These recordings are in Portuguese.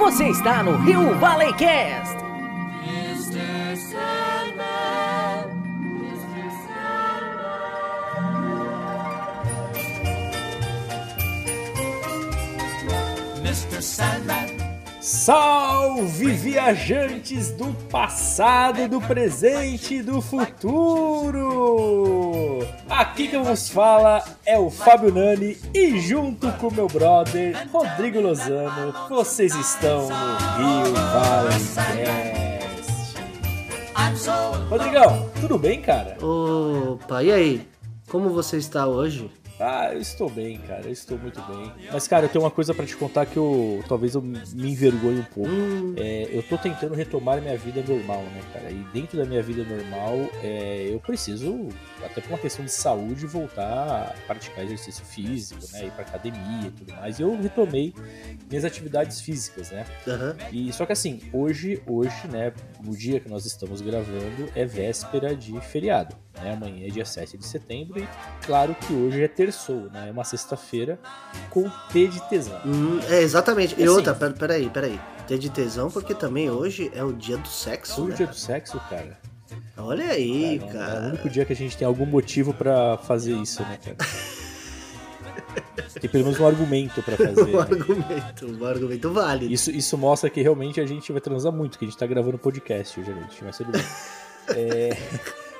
Você está no Rio Valley Cast. Salve viajantes do passado, do presente e do futuro! Aqui que vos fala é o Fábio Nani e junto com meu brother Rodrigo Lozano, vocês estão no Rio Valley Cast. Rodrigão, tudo bem, cara? Opa, e aí? Como você está hoje? Ah, eu estou bem, cara. Eu estou muito bem. Mas, cara, eu tenho uma coisa para te contar que eu talvez eu me envergonhe um pouco. Hum. É, eu tô tentando retomar minha vida normal, né, cara? E dentro da minha vida normal, é, eu preciso, até por uma questão de saúde, voltar a praticar exercício físico, né? Ir pra academia e tudo mais. E eu retomei minhas atividades físicas, né? Uhum. E só que assim, hoje, hoje, né, no dia que nós estamos gravando, é véspera de feriado. Né? Amanhã é dia 7 de setembro e claro que hoje é terçou, né? É uma sexta-feira com T de tesão. Hum, é, exatamente. E, e assim, outra, peraí, peraí. T de tesão porque também hoje é o dia do sexo, o né? dia do sexo, cara. Olha aí, cara. cara. É o único dia que a gente tem algum motivo para fazer isso, né, cara? Tem pelo menos um argumento para fazer. um né? argumento, um argumento válido. Isso, isso mostra que realmente a gente vai transar muito, que a gente tá gravando podcast hoje à noite, mas tudo bem. é...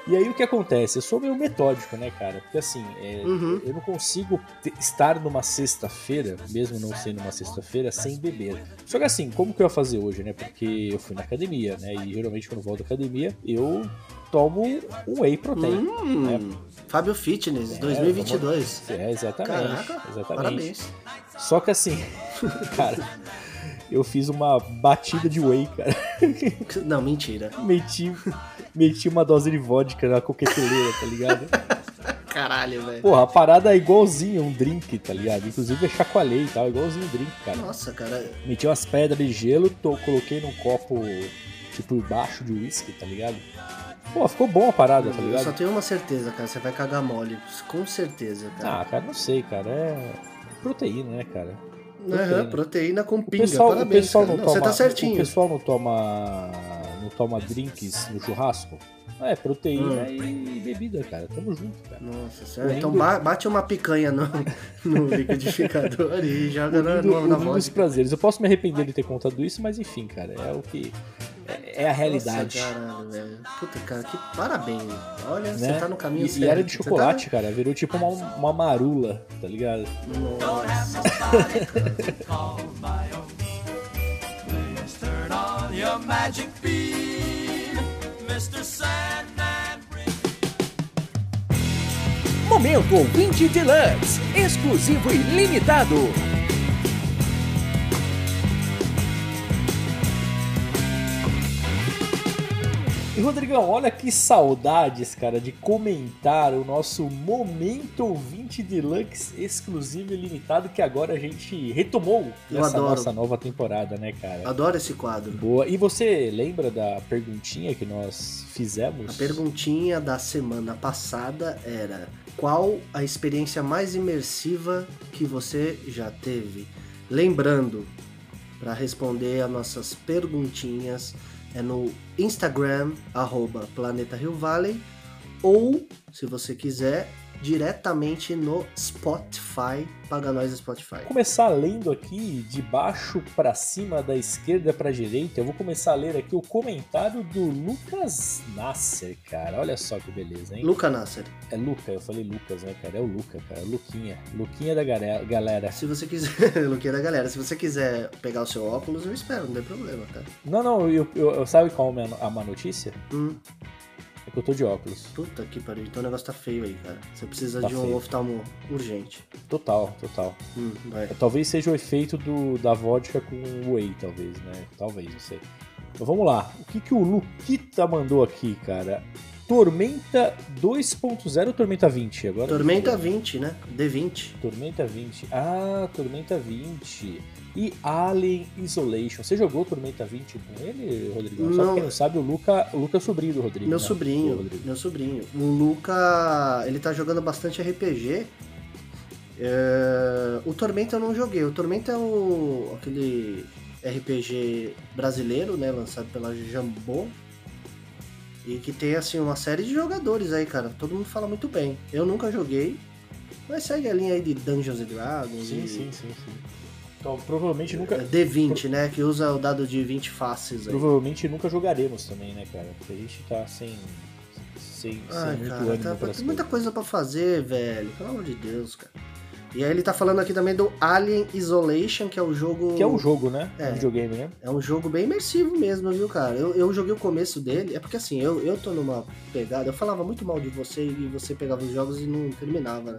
E aí o que acontece? Eu sou meio metódico, né, cara? Porque assim, é, uhum. eu não consigo estar numa sexta-feira, mesmo não sendo uma sexta-feira, sem beber. Só que assim, como que eu ia fazer hoje, né? Porque eu fui na academia, né? E geralmente quando eu volto da academia, eu tomo um whey protein. Hum, né? Fábio Fitness, é, 2022. Vamos... É, exatamente. Caraca, exatamente. Parabéns. Só que assim, cara, eu fiz uma batida de whey, cara. Não, mentira. Meti, meti uma dose de vodka na coqueteleira, tá ligado? Caralho, velho. Porra, a parada é igualzinho um drink, tá ligado? Inclusive eu chacoalhei e tal, igualzinho um drink, cara. Nossa, cara. Meti umas pedras de gelo, tô, coloquei num copo, tipo, embaixo de uísque, tá ligado? Pô, ficou bom a parada, tá ligado? Eu só tenho uma certeza, cara, você vai cagar mole. Com certeza, cara. Ah, cara, não sei, cara. É proteína, né, cara? Proteína, uhum, proteína com pinga, o pessoal, parabéns, o pessoal não, não toma, Você tá certinho. O pessoal não toma, não toma drinks no churrasco? É, proteína hum. e bebida, cara. Tamo junto, cara. Nossa senhora. Então bate uma picanha no, no liquidificador e joga na, na, na voz. prazeres. Eu posso me arrepender de ter contado isso, mas enfim, cara. É o que. É, é a realidade. Nossa, caralho, velho. Puta, cara, que parabéns. Olha, né? você tá no caminho e, certo. E era de chocolate, tá... cara. Virou tipo uma, uma marula, tá ligado? Nossa. Momento Ouvinte Deluxe, exclusivo e limitado. E Rodrigão, olha que saudades, cara, de comentar o nosso Momento Ouvinte Deluxe exclusivo e limitado que agora a gente retomou Eu nessa adoro. nossa nova temporada, né, cara? Adoro esse quadro. Boa. E você lembra da perguntinha que nós fizemos? A perguntinha da semana passada era: qual a experiência mais imersiva que você já teve? Lembrando, para responder a nossas perguntinhas, é no Instagram, arroba Planeta Rio Valley, ou, se você quiser, diretamente no Spotify. Paga nós Spotify. Começar lendo aqui de baixo para cima, da esquerda para direita. Eu vou começar a ler aqui o comentário do Lucas Nasser, cara. Olha só que beleza, hein? Luca Nasser. É Luca, eu falei Lucas, né, cara? É o Luca, cara. Luquinha. Luquinha da galera. Se você quiser. Luquinha da galera. Se você quiser pegar o seu óculos, eu espero, não tem problema, cara. Não, não, eu, eu, eu sabe qual é a má notícia? Hum. É que eu tô de óculos. Puta que pariu, então o negócio tá feio aí, cara. Você precisa Tá de um feio. oftalmo urgente. Total, total. Hum, vai. Talvez seja o efeito do, da vodka com whey, talvez, né? Talvez, não sei. Mas vamos lá. O que, que o Luquita mandou aqui, cara? Tormenta 2.0 ou Tormenta 20? Agora Tormenta 20, né? D20. Tormenta 20. Ah, Tormenta 20. E Alien Isolation. Você jogou Tormenta 20 com ele, Rodrigo? Só Não. quem não sabe, o Luca, o Luca é sobrinho do Rodrigo. Meu né? sobrinho, Rodrigo. meu sobrinho. O Luca, ele tá jogando bastante RPG. É, O Tormenta eu não joguei. O Tormenta é o aquele RPG brasileiro, né? Lançado pela Jambô. E que tem, assim, uma série de jogadores aí, cara. Todo mundo fala muito bem. Eu nunca joguei, mas segue a linha aí de Dungeons and Dragons Sim, e sim, sim, sim. Então, provavelmente nunca. D20, né? Que usa o dado de 20 faces aí. Provavelmente nunca jogaremos também, né, cara? Porque a gente tá sem. Sem, Ai, sem muito cara, ânimo tá, para tem muita coisa pra fazer, velho. Pelo amor de Deus, cara. E aí ele tá falando aqui também do Alien Isolation, que é o jogo. Que é um jogo, né? É. Um videogame, né? É um jogo bem imersivo mesmo, viu, cara? Eu, eu joguei o começo dele. É porque assim, eu, eu tô numa pegada. Eu falava muito mal de você e você pegava os jogos e não terminava, né?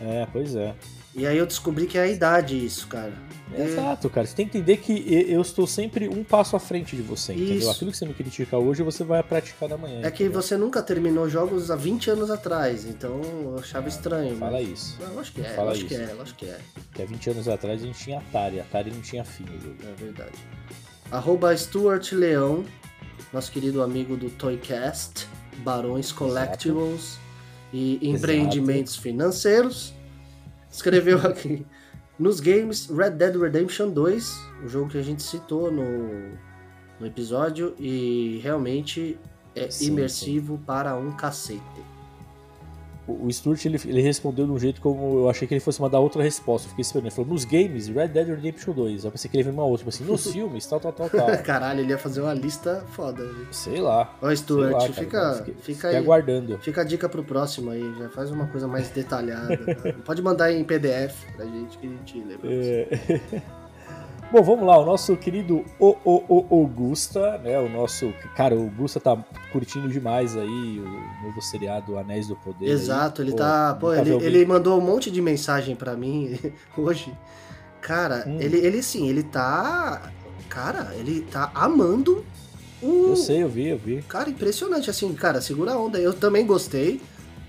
É, pois é. E aí eu descobri que é a idade isso, cara. É, Exato, cara. Você tem que entender que e- eu estou sempre um passo à frente de você, entendeu? Isso. Aquilo que você me critica hoje, você vai praticar amanhã. É que entendeu? você nunca terminou jogos há 20 anos atrás, então eu achava estranho. Fala mas... isso. Não, acho que é, Fala acho que isso. é, acho que é. Porque há 20 anos atrás a gente tinha Atari. Atari não tinha fim o jogo. É verdade. Arroba Stuart Leão, nosso querido amigo do Toycast, Barões Collectibles e Exato. Empreendimentos Financeiros, escreveu aqui. Nos games Red Dead Redemption 2, o jogo que a gente citou no, no episódio, e realmente é Sim, imersivo para um cacete. O, Stuart ele, ele respondeu de um jeito como eu achei que ele fosse mandar outra resposta. Eu fiquei esperando. Ele falou: nos games, Red Dead Redemption 2. Eu pensei que ele ia vir uma outra. Tipo assim, nos filmes, tal, tal, tal, tal. Caralho, ele ia fazer uma lista foda. né? Sei lá. Ó, Stuart, lá, cara, fica, fica fiquei aí. aguardando. Fica a dica pro próximo aí, já faz uma coisa mais detalhada. Pode mandar em PDF pra gente que a gente você. É. Bom, vamos lá, o nosso querido o, o, o Augusta, né? O nosso. Cara, o Augusta tá curtindo demais aí o novo seriado Anéis do Poder. aí. Exato, ele Pô, tá. Pô, nunca ele, ele mandou um monte de mensagem pra mim hoje. Cara, Hum. ele, ele sim, ele tá. Cara, ele tá amando o. Eu sei, eu vi, eu vi. Cara, impressionante, assim, cara, segura a onda. Eu também gostei,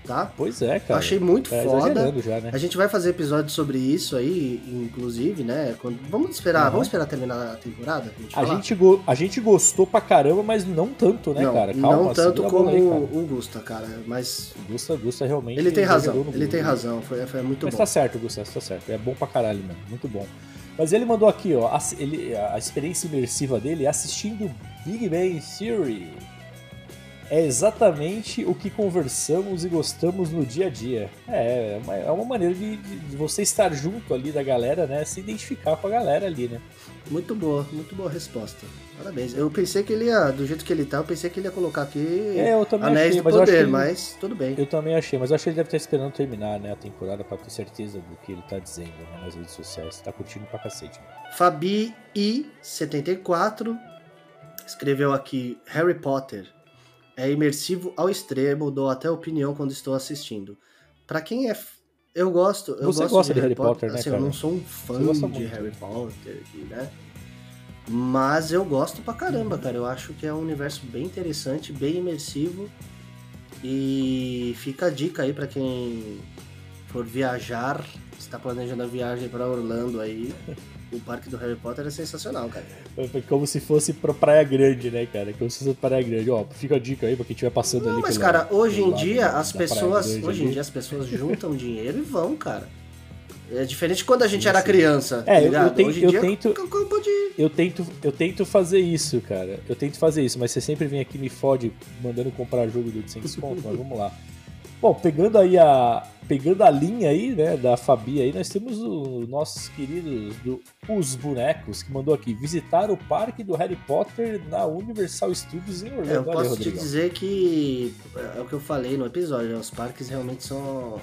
tá? Pois é, cara. Achei muito tá foda. já, né? A gente vai fazer episódio sobre isso aí, inclusive, né? Quando... Vamos esperar, Aham. vamos esperar terminar a temporada A gente, go- a gente gostou pra caramba, mas não tanto, né, não, cara? Calma, não tanto segura a como aí, o Gusta, cara, mas O Gusta, Gusta realmente. ele tem razão, ele tem Gusta. razão, foi, foi muito Mas bom. tá certo, Gustavo, tá certo. É bom pra caralho, mano. Muito bom. Mas ele mandou aqui, ó. ass- Ele, a experiência imersiva dele é assistindo Big Bang Theory. É exatamente o que conversamos e gostamos no dia a dia. É, é uma, é uma maneira de, de- você estar junto ali da galera, né? Se identificar com a galera ali, né? Muito boa, muito boa resposta. Parabéns. Eu pensei que ele ia, do jeito que ele tá, eu pensei que ele ia colocar aqui É, eu também Anéis achei, do mas Poder, ele- mas tudo bem. Eu também achei, mas eu acho que ele deve estar esperando terminar né, a temporada pra ter certeza do que ele tá dizendo né, nas redes sociais. Tá curtindo pra cacete. Né? Fabi I74 escreveu aqui Harry Potter é imersivo ao extremo, dou até opinião quando estou assistindo. Pra quem é eu gosto, eu Você gosto gosta de Harry Potter, né, assim, eu cara? não sou um fã de. Harry Potter, né? Mas eu gosto pra caramba, cara. Eu acho que é um universo bem interessante, bem imersivo. E fica a dica aí pra quem for viajar, está planejando a viagem pra Orlando aí. O parque do Harry Potter é sensacional, cara. Foi como se fosse pra Praia Grande, né, cara? Como se fosse pra Praia Grande. Ó, fica a dica aí pra quem estiver passando Não, ali. mas cara, hoje pelo em dia da- as da pessoas, Grande hoje em dia as pessoas juntam dinheiro e vão, cara. É diferente de quando a gente Sim, era criança, É, tá eu- hoje em eu dia tento-. Eu tento, eu tento fazer isso, cara. Eu tento fazer isso, mas você sempre vem aqui e me fode mandando comprar jogo de 800 conto, mas vamos lá. Bom, pegando aí a pegando a linha aí, né, da Fabi aí, nós temos os nossos queridos do Os Bonecos que mandou aqui visitar o parque do Harry Potter na Universal Studios em Orlando. É, eu Olha, posso te Rodrigão. dizer que é o que eu falei no episódio, os parques realmente são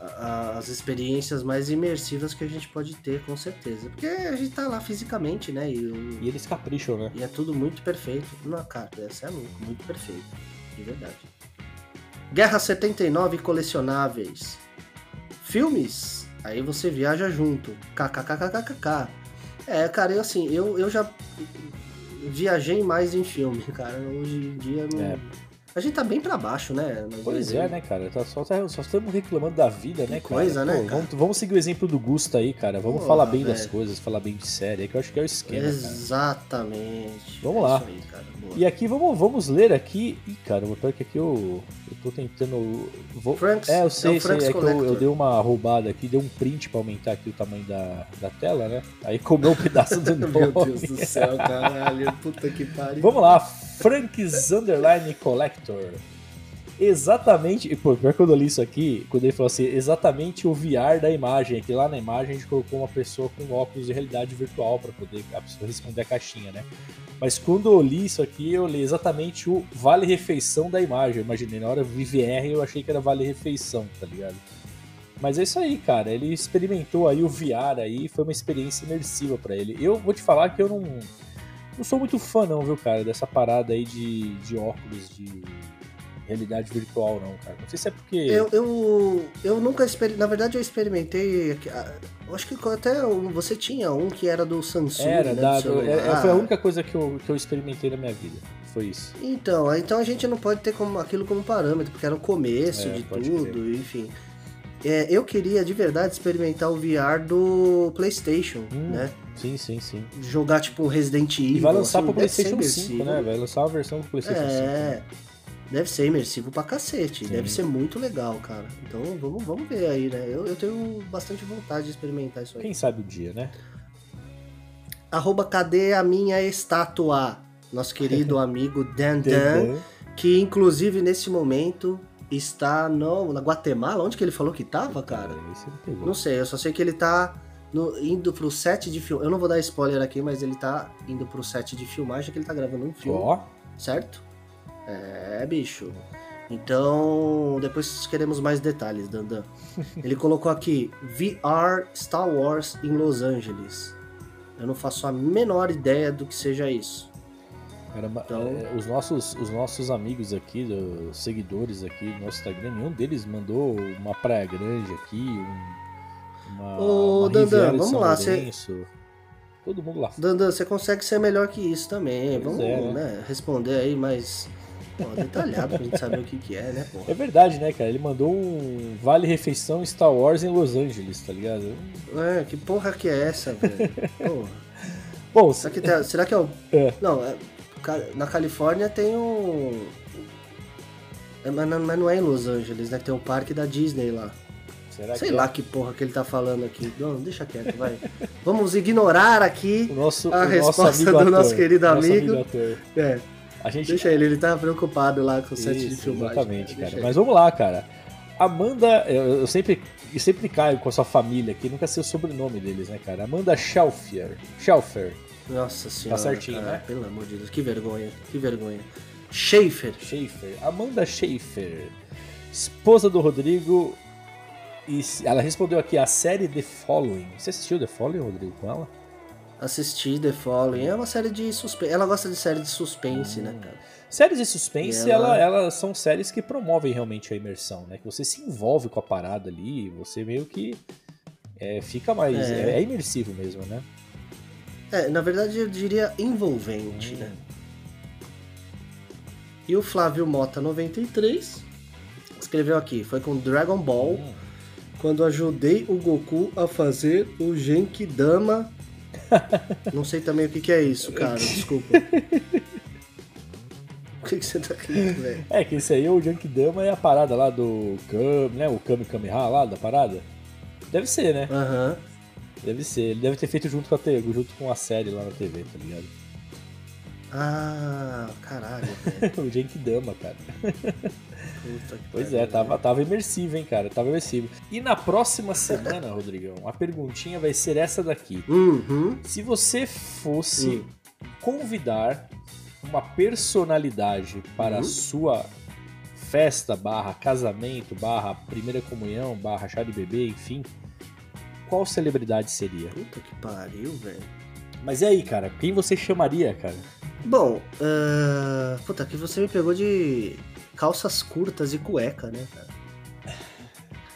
as experiências mais imersivas que a gente pode ter, com certeza. Porque a gente tá lá fisicamente, né? E, E eles capricham, né? e é tudo muito perfeito. Não, cara, essa é louco, muito perfeito. De verdade. Guerra 79 colecionáveis. Filmes. Aí você viaja junto. KKKKKK. É, cara, eu assim, eu, eu já viajei mais em filme, cara. Hoje em dia não. É. A gente tá bem pra baixo, né? Pois é, né, cara? Tá- Só, tá- só estamos reclamando da vida, né, cara? coisa, né, Pô, cara? Vamos, vamos seguir o exemplo do Gusto aí, cara. Vamos falar bem das velho. coisas, falar bem de série, é que eu acho que é o esquema, cara. Exatamente. Vamos É lá. aí, cara. E aqui vamos, vamos ler aqui. Ih, cara, o pior é que aqui eu, eu tô tentando. Vou... Frank's- é, eu é sei, o sei. É que eu, eu dei uma roubada aqui, dei um print pra aumentar aqui o tamanho da, da tela, né? Aí comeu um pedaço do nome. Meu Deus do céu, caralho. Puta que pariu. Vamos lá, Frank's Underline Collector. Exatamente, e, pô, pior que quando eu li isso aqui, quando ele falou assim, exatamente o VR da imagem, aqui lá na imagem a gente colocou uma pessoa com óculos de realidade virtual para poder a pessoa responder a caixinha, né? Mas quando eu li isso aqui, eu li exatamente o vale refeição da imagem. Eu imaginei, na hora eu vi VR eu achei que era vale refeição, tá ligado? Mas é isso aí, cara. Ele experimentou aí o VR aí, foi uma experiência imersiva para ele. Eu vou te falar que eu não não sou muito fã não, viu, cara, dessa parada aí de, de óculos de realidade virtual não, cara. Não sei se é porque Eu, eu, eu nunca experimentei. Na verdade, eu experimentei. ah, acho que até você tinha um que era do Samsung. era né, da, do celular. é- é- foi a única coisa que eu, que eu experimentei na minha vida. Foi isso. Então, então a gente não pode ter como, aquilo como parâmetro, porque era o começo É, de tudo, enfim. É, eu queria de verdade experimentar o VR do PlayStation, Hum, né? Sim, sim, sim. Jogar tipo Resident Evil. E vai lançar assim, pro PlayStation 5, imersivo. né? Vai lançar uma versão do PlayStation 5. É, né? deve ser imersivo pra cacete. Sim. Deve ser muito legal, cara. Então vamos, vamos ver aí, né? Eu, eu tenho bastante vontade de experimentar isso aí. Quem sabe o dia, né? Arroba cadê a minha estátua? Nosso querido amigo Dan Dan, que inclusive nesse momento está no, na Guatemala. Onde que ele falou que tava, cara? Não sei, eu só sei que ele tá no- indo pro set de filmagem. Eu não vou dar spoiler aqui, mas ele tá indo pro set de filmagem que ele tá gravando um filme. Ó, certo? É, bicho. Então, depois queremos mais detalhes, Dandan. Ele colocou aqui VR Star Wars em Los Angeles. Eu não faço a menor ideia do que seja isso. caramba, Então- é, os, nossos, os nossos amigos aqui, os seguidores aqui do nosso Instagram, nenhum deles mandou uma Praia Grande aqui, um, uma, Ô, uma Dandan, vamos São lá, Lourenço. Todo mundo lá. Dandan, você consegue ser melhor que isso também. Pois Vamos é, né? né, responder aí mais pô, detalhado pra gente saber o que, que é, né, porra? É verdade, né, cara? Ele mandou um Vale Refeição Star Wars em Los Angeles, tá ligado? É, que porra que é essa, velho? Porra. Bom, Será que, tem- será que é o. É. Não, é- na Califórnia tem um. é, mas, não, é em Los Angeles, né? Tem um parque da Disney lá. Será Sei que lá é? que porra que ele tá falando aqui. Não, deixa quieto, vai. Vamos ignorar aqui. nosso, a resposta amigo do ator, nosso querido nosso amigo. É, A gente deixa ele, ele tá preocupado lá com o set de filmagem. Exatamente, Deixa cara. ele. Mas vamos lá, cara. Amanda, eu, eu sempre, eu sempre caio com a sua família aqui, nunca sei o sobrenome deles, né, cara? Amanda Schauffer. Schauffer. Nossa senhora. certinho, cara, né? Pelo amor de Deus, que vergonha, que vergonha. Schaefer. Schaefer. Amanda Schaefer. Esposa do Rodrigo. E ela respondeu aqui a série The Following. Você assistiu The Following, Rodrigo, com ela? Assisti The Following. É uma série de suspense. Ela gosta de série de suspense, Hum. né, cara? Séries de suspense, ela- ela- elas são séries que promovem realmente a imersão, né? Que você se envolve com a parada ali, você meio que é, fica mais. É. É. é imersivo mesmo, né? É, na verdade eu diria envolvente, Hum. né? E o Flávio Mota 93 escreveu aqui, foi com Dragon Ball, Hum. Quando ajudei o Goku a fazer o Genkidama. Não sei também o que, que é isso, cara, desculpa. O que, que você tá rindo, velho? É, que esse aí, o Jankidama é a parada lá do Kami, né? O Kami Kamiha lá da parada. Deve ser, né? Aham. Deve ser. Ele deve ter feito junto com a, te- junto com a série lá na TV, tá ligado? Ah, caralho, o Jankidama, cara. Puta que Pois é, tava, velho. tava imersivo, hein, cara? Tava imersivo. E na próxima semana, Rodrigão, a perguntinha vai ser essa daqui. Uhum. Se você fosse Hum. convidar uma personalidade para a Uhum. sua festa, barra casamento, barra primeira comunhão, barra chá de bebê, enfim, qual celebridade seria? Puta que pariu, velho. Mas e aí, cara? Quem você chamaria, cara? Bom, ah, puta, aqui você me pegou de calças curtas e cueca, né, cara?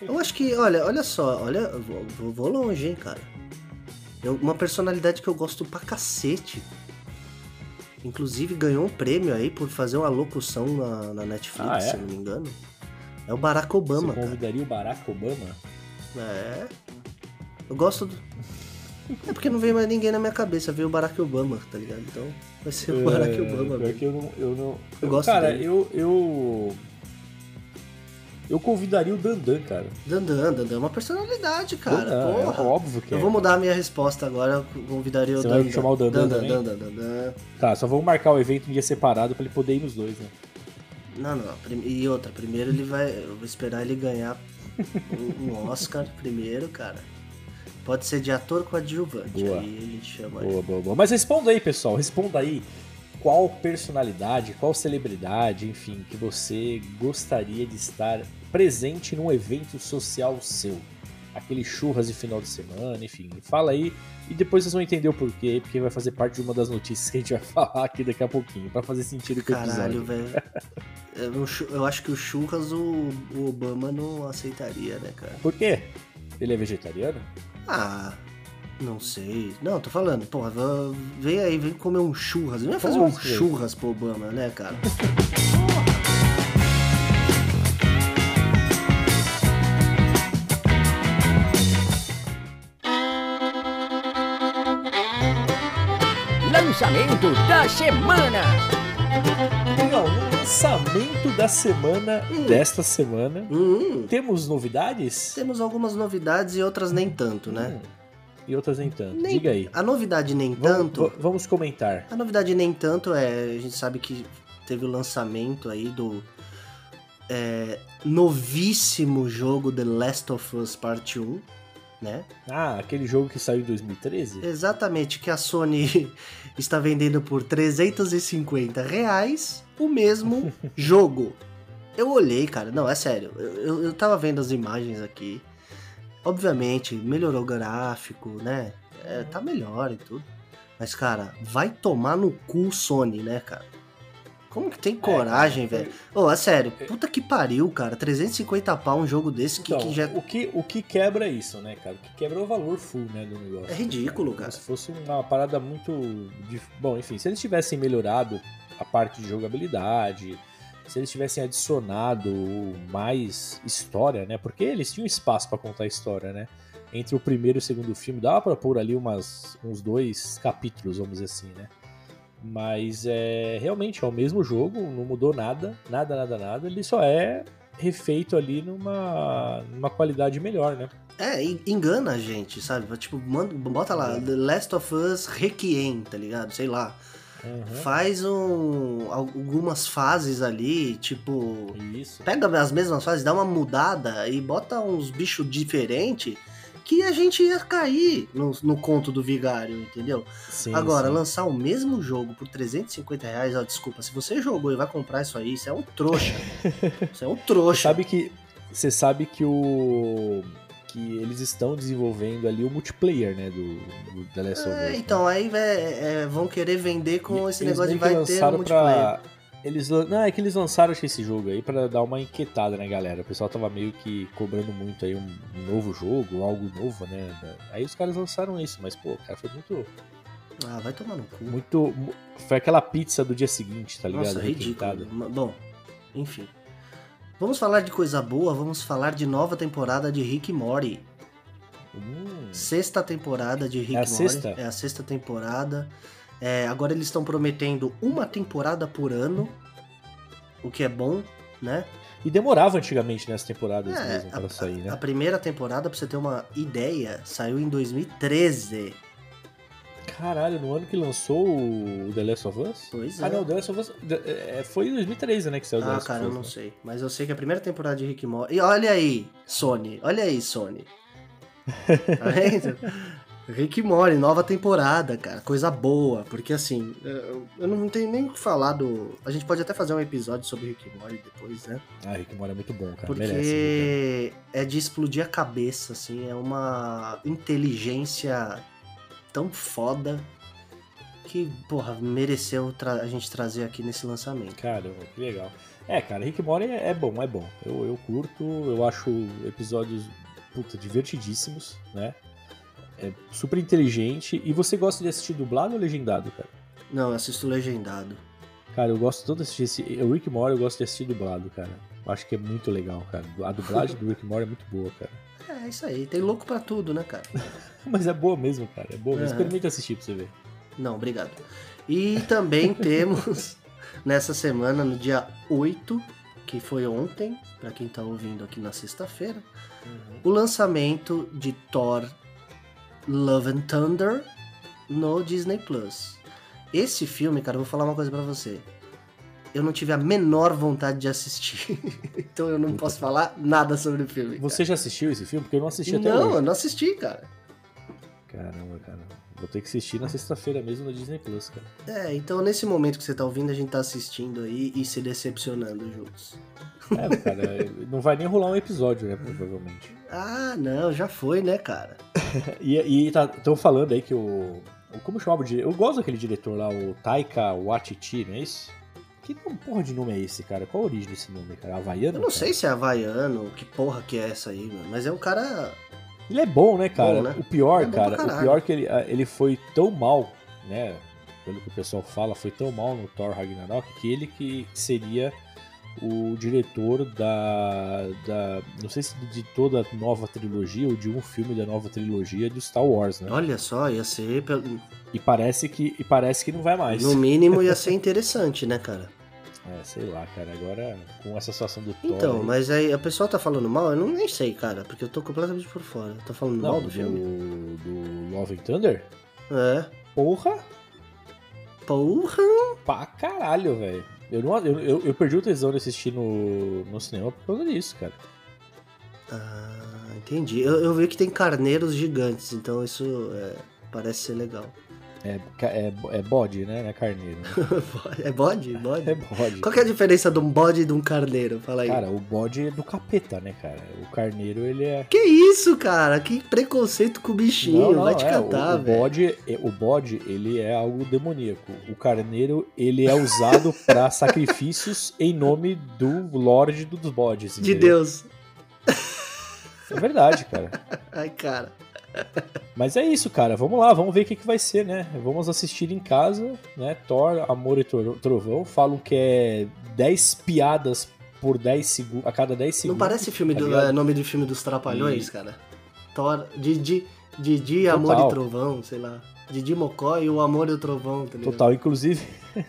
Eu acho que, olha, olha só, olha, vou, vou- longe, hein, cara. Eu- uma personalidade que eu gosto pra cacete. Inclusive ganhou um prêmio aí por fazer uma locução na, na Netflix, Ah, é? se não me engano. É o Barack Obama, Você cara. convidaria o Barack Obama? É. Eu gosto do. É porque não veio mais ninguém na minha cabeça, veio o Barack Obama, tá ligado? Então vai ser o Barack É, Obama. pior que eu não. Eu, não, Eu gosto cara, dele. eu, eu. Eu convidaria o Dandan, cara. Dandan, Dandan é uma personalidade, cara. Dandan, Porra. é óbvio que Eu é. vou mudar a minha resposta agora, eu convidaria o Você vai Dandan. chamar o Dandan Dandan? Dandan, Dandan. Tá, só vamos marcar o evento em dia separado pra ele poder ir nos dois, né? Não, não. E outra, primeiro ele vai. Eu vou esperar ele ganhar um Oscar primeiro, cara. Pode ser de ator coadjuvante. Boa. Aí a gente chama. Boa, boa, boa. Mas responda aí, pessoal. Responda aí qual personalidade, qual celebridade, enfim, que você gostaria de estar presente num evento social seu. Aquele churras de final de semana, enfim. Fala aí e depois vocês vão entender o porquê, porque vai fazer parte de uma das notícias que a gente vai falar aqui daqui a pouquinho, pra fazer sentido com o Caralho, velho. Eu, acho que o Churras o, o Obama não aceitaria, né, cara? Por quê? Ele é vegetariano? Ah, não sei. Não, tô falando, porra, vem aí, vem comer um churras. Não ia fazer um velho. churras pro Obama, né, cara? Lançamento da semana. Não, no lançamento da semana, desta semana, Hum, temos novidades? temos algumas novidades e outras nem tanto, né? Hum, E outras nem tanto. Nem- Diga aí. A novidade nem Vamos, tanto. va- vamos comentar. A novidade nem tanto é. A gente sabe que teve o lançamento aí do é, novíssimo jogo The Last of Us Part 1, né? Ah, aquele jogo que saiu em 2013? Exatamente, que a Sony está vendendo por 350 reais o mesmo jogo. Eu olhei, cara, não, é sério. Eu, eu, tava vendo as imagens aqui. Obviamente, melhorou o gráfico, né? É, tá melhor e tudo. Mas, cara, vai tomar no cu Sony, né, cara? Como que tem coragem, cara, velho? Ô, é sério, puta que pariu, cara. 350 pau um jogo desse que, Então, que já. o, que, o que quebra é isso, né, cara? O que quebra é o valor full, né, do negócio. É ridículo, cara. Se fosse uma parada muito... Bom, enfim, se eles tivessem melhorado a parte de jogabilidade, se eles tivessem adicionado mais história, né? Porque eles tinham espaço pra contar a história, né? Entre o primeiro e o segundo filme, dava pra pôr ali umas, uns dois capítulos, vamos dizer assim, né? Mas é realmente é o mesmo jogo, não mudou nada, nada, nada, nada. Ele só é refeito ali numa, numa qualidade melhor, né? É, en- engana a gente, sabe? Tipo, manda, bota lá, The Last of Us Requiem, tá ligado? Sei lá. Uhum. Faz um, algumas fases ali, tipo. Isso. Pega as mesmas fases, dá uma mudada e bota uns bichos diferentes que a gente ia cair no, no conto do vigário, entendeu? Sim, Agora, sim. lançar o mesmo jogo por 350 reais, ó, desculpa, se você jogou e vai comprar isso aí, isso é um trouxa. isso é um Você trouxa. sabe que você sabe que o que eles estão desenvolvendo ali o multiplayer, né, do, do The Last of Us. É, né? então, aí é, é, vão querer vender com E esse negócio de vai ter multiplayer. pra- Eles, não, é que eles lançaram esse jogo aí pra dar uma enquetada, né, galera? O pessoal tava meio que cobrando muito aí um, um novo jogo, algo novo, né? Aí os caras lançaram isso, mas, pô, cara, foi muito, Ah, vai tomar no cu. muito... mu- Foi aquela pizza do dia seguinte, tá ligado? Nossa, ridículo. Bom, enfim. Vamos falar de coisa boa, vamos falar de nova temporada de Rick e Morty. Hum, Sexta temporada de Rick É Morty. sexta? É a sexta temporada. É, agora eles estão prometendo uma temporada por ano, o que é bom, né? E demorava antigamente nessas temporadas É, mesmo sair, né? a primeira temporada, pra você ter uma ideia, saiu em 2013. Caralho, no ano que lançou o The Last of Us? Pois Ah, é. não, The Last of Us é, foi em 2013, né, que saiu The Ah, Last cara, of eu Us. não né? sei. Mas eu sei que a primeira temporada de Rick Morty... E olha aí, Sony. Olha aí, Sony. Tá vendo? Rick Morty, nova temporada, cara. Coisa boa. Porque assim, eu eu não tenho nem o que falar do... A gente pode até fazer um episódio sobre Rick Morty depois, né? Ah, Rick Morty é muito bom, cara. Porque Merece. é de explodir a cabeça, assim. É uma inteligência tão foda que, porra, mereceu a gente trazer aqui nesse lançamento. Caramba, que legal. É, cara, Rick Morty é, é bom, é bom. Eu, eu curto, eu acho episódios, puta, divertidíssimos, né? É super inteligente. E você gosta de assistir dublado ou legendado, cara? Não, eu assisto legendado. Cara, eu gosto todo de assistir esse. O Rick Mori eu gosto de assistir dublado, cara. Eu acho que é muito legal, cara. A dublagem do Rick Mori é muito boa, cara. É isso aí, tem louco pra tudo, né, cara? Mas é boa mesmo, cara. É boa mesmo. É. Experimenta assistir pra você ver. Não, obrigado. E também temos nessa semana, no dia 8, que foi ontem, pra quem tá ouvindo aqui na sexta-feira, o lançamento de Thor Love and Thunder no Disney Plus. Esse filme, cara, eu vou falar uma coisa pra você. Eu não tive a menor vontade de assistir. então eu não posso falar nada sobre o filme. Você já assistiu esse filme? Porque eu não assisti até não, eu hoje. não assisti, cara. Caramba, cara. Vou ter que assistir na sexta-feira mesmo no Disney Plus, cara. É, então nesse momento que você tá ouvindo, a gente tá assistindo aí e se decepcionando juntos. É, cara, não vai nem rolar um episódio, né? Provavelmente. Ah, não, já foi, né, cara? E, estão falando aí que o. o- Como chamava o diretor? Eu gosto daquele diretor lá, o Taika Waititi, não é isso? Que porra de nome é esse, cara? Qual a origem desse nome, cara? Havaiano? Eu não cara? sei se é havaiano, que porra que é essa aí, mano. Mas é um cara. Ele é bom, né, cara? Bom, né? O pior, É cara, o pior é que ele, ele foi tão mal, né? Pelo que o pessoal fala, foi tão mal no Thor Ragnarok que ele que seria o diretor da, da. Não sei se de toda a nova trilogia ou de um filme da nova trilogia do Star Wars, né? Olha só, ia ser. E parece que, e parece que não vai mais. No mínimo ia ser interessante, né, cara? É, sei lá, cara. Agora, com essa situação do Thor. Então, aí- mas aí a pessoa tá falando mal, eu não nem sei, cara, porque eu tô completamente por fora. Tá falando Não, mal do filme? do Love and Thunder? É. Porra! Porra! Pra caralho, velho. Eu, não, eu, eu, eu perdi o tesão de assistir no, no cinema por causa disso, cara. Ah, entendi. Eu, eu vi que tem carneiros gigantes, então isso é, parece ser legal. É, é, é bode, né? Não é carneiro. né? é bode? Bode? É bode. Qual que é a diferença de um bode e de um carneiro? Fala aí. Cara, o bode é do capeta, né, cara? O carneiro, ele é. Que isso, cara? Que preconceito com o bichinho. Não, não, Vai te é, catar, o, o velho. bode, é- o bode, ele é algo demoníaco. O carneiro, ele é usado pra sacrifícios em nome do Lorde dos bodes. De entendeu? Deus. É verdade, cara. Ai, cara. Mas é isso, cara. Vamos lá, vamos ver o que, que vai ser, né? Vamos assistir em casa, né? Thor, Amor e Tro- Trovão. Falam que é 10 piadas por 10 segundos. A cada 10 Não segundos. parece filme tá do, é, nome do filme dos Trapalhões, E- cara? Thor, Didi, Didi. Amor e Trovão, sei lá. Didi Mocó e o Amor e o Trovão, tá ligado? Total, inclusive.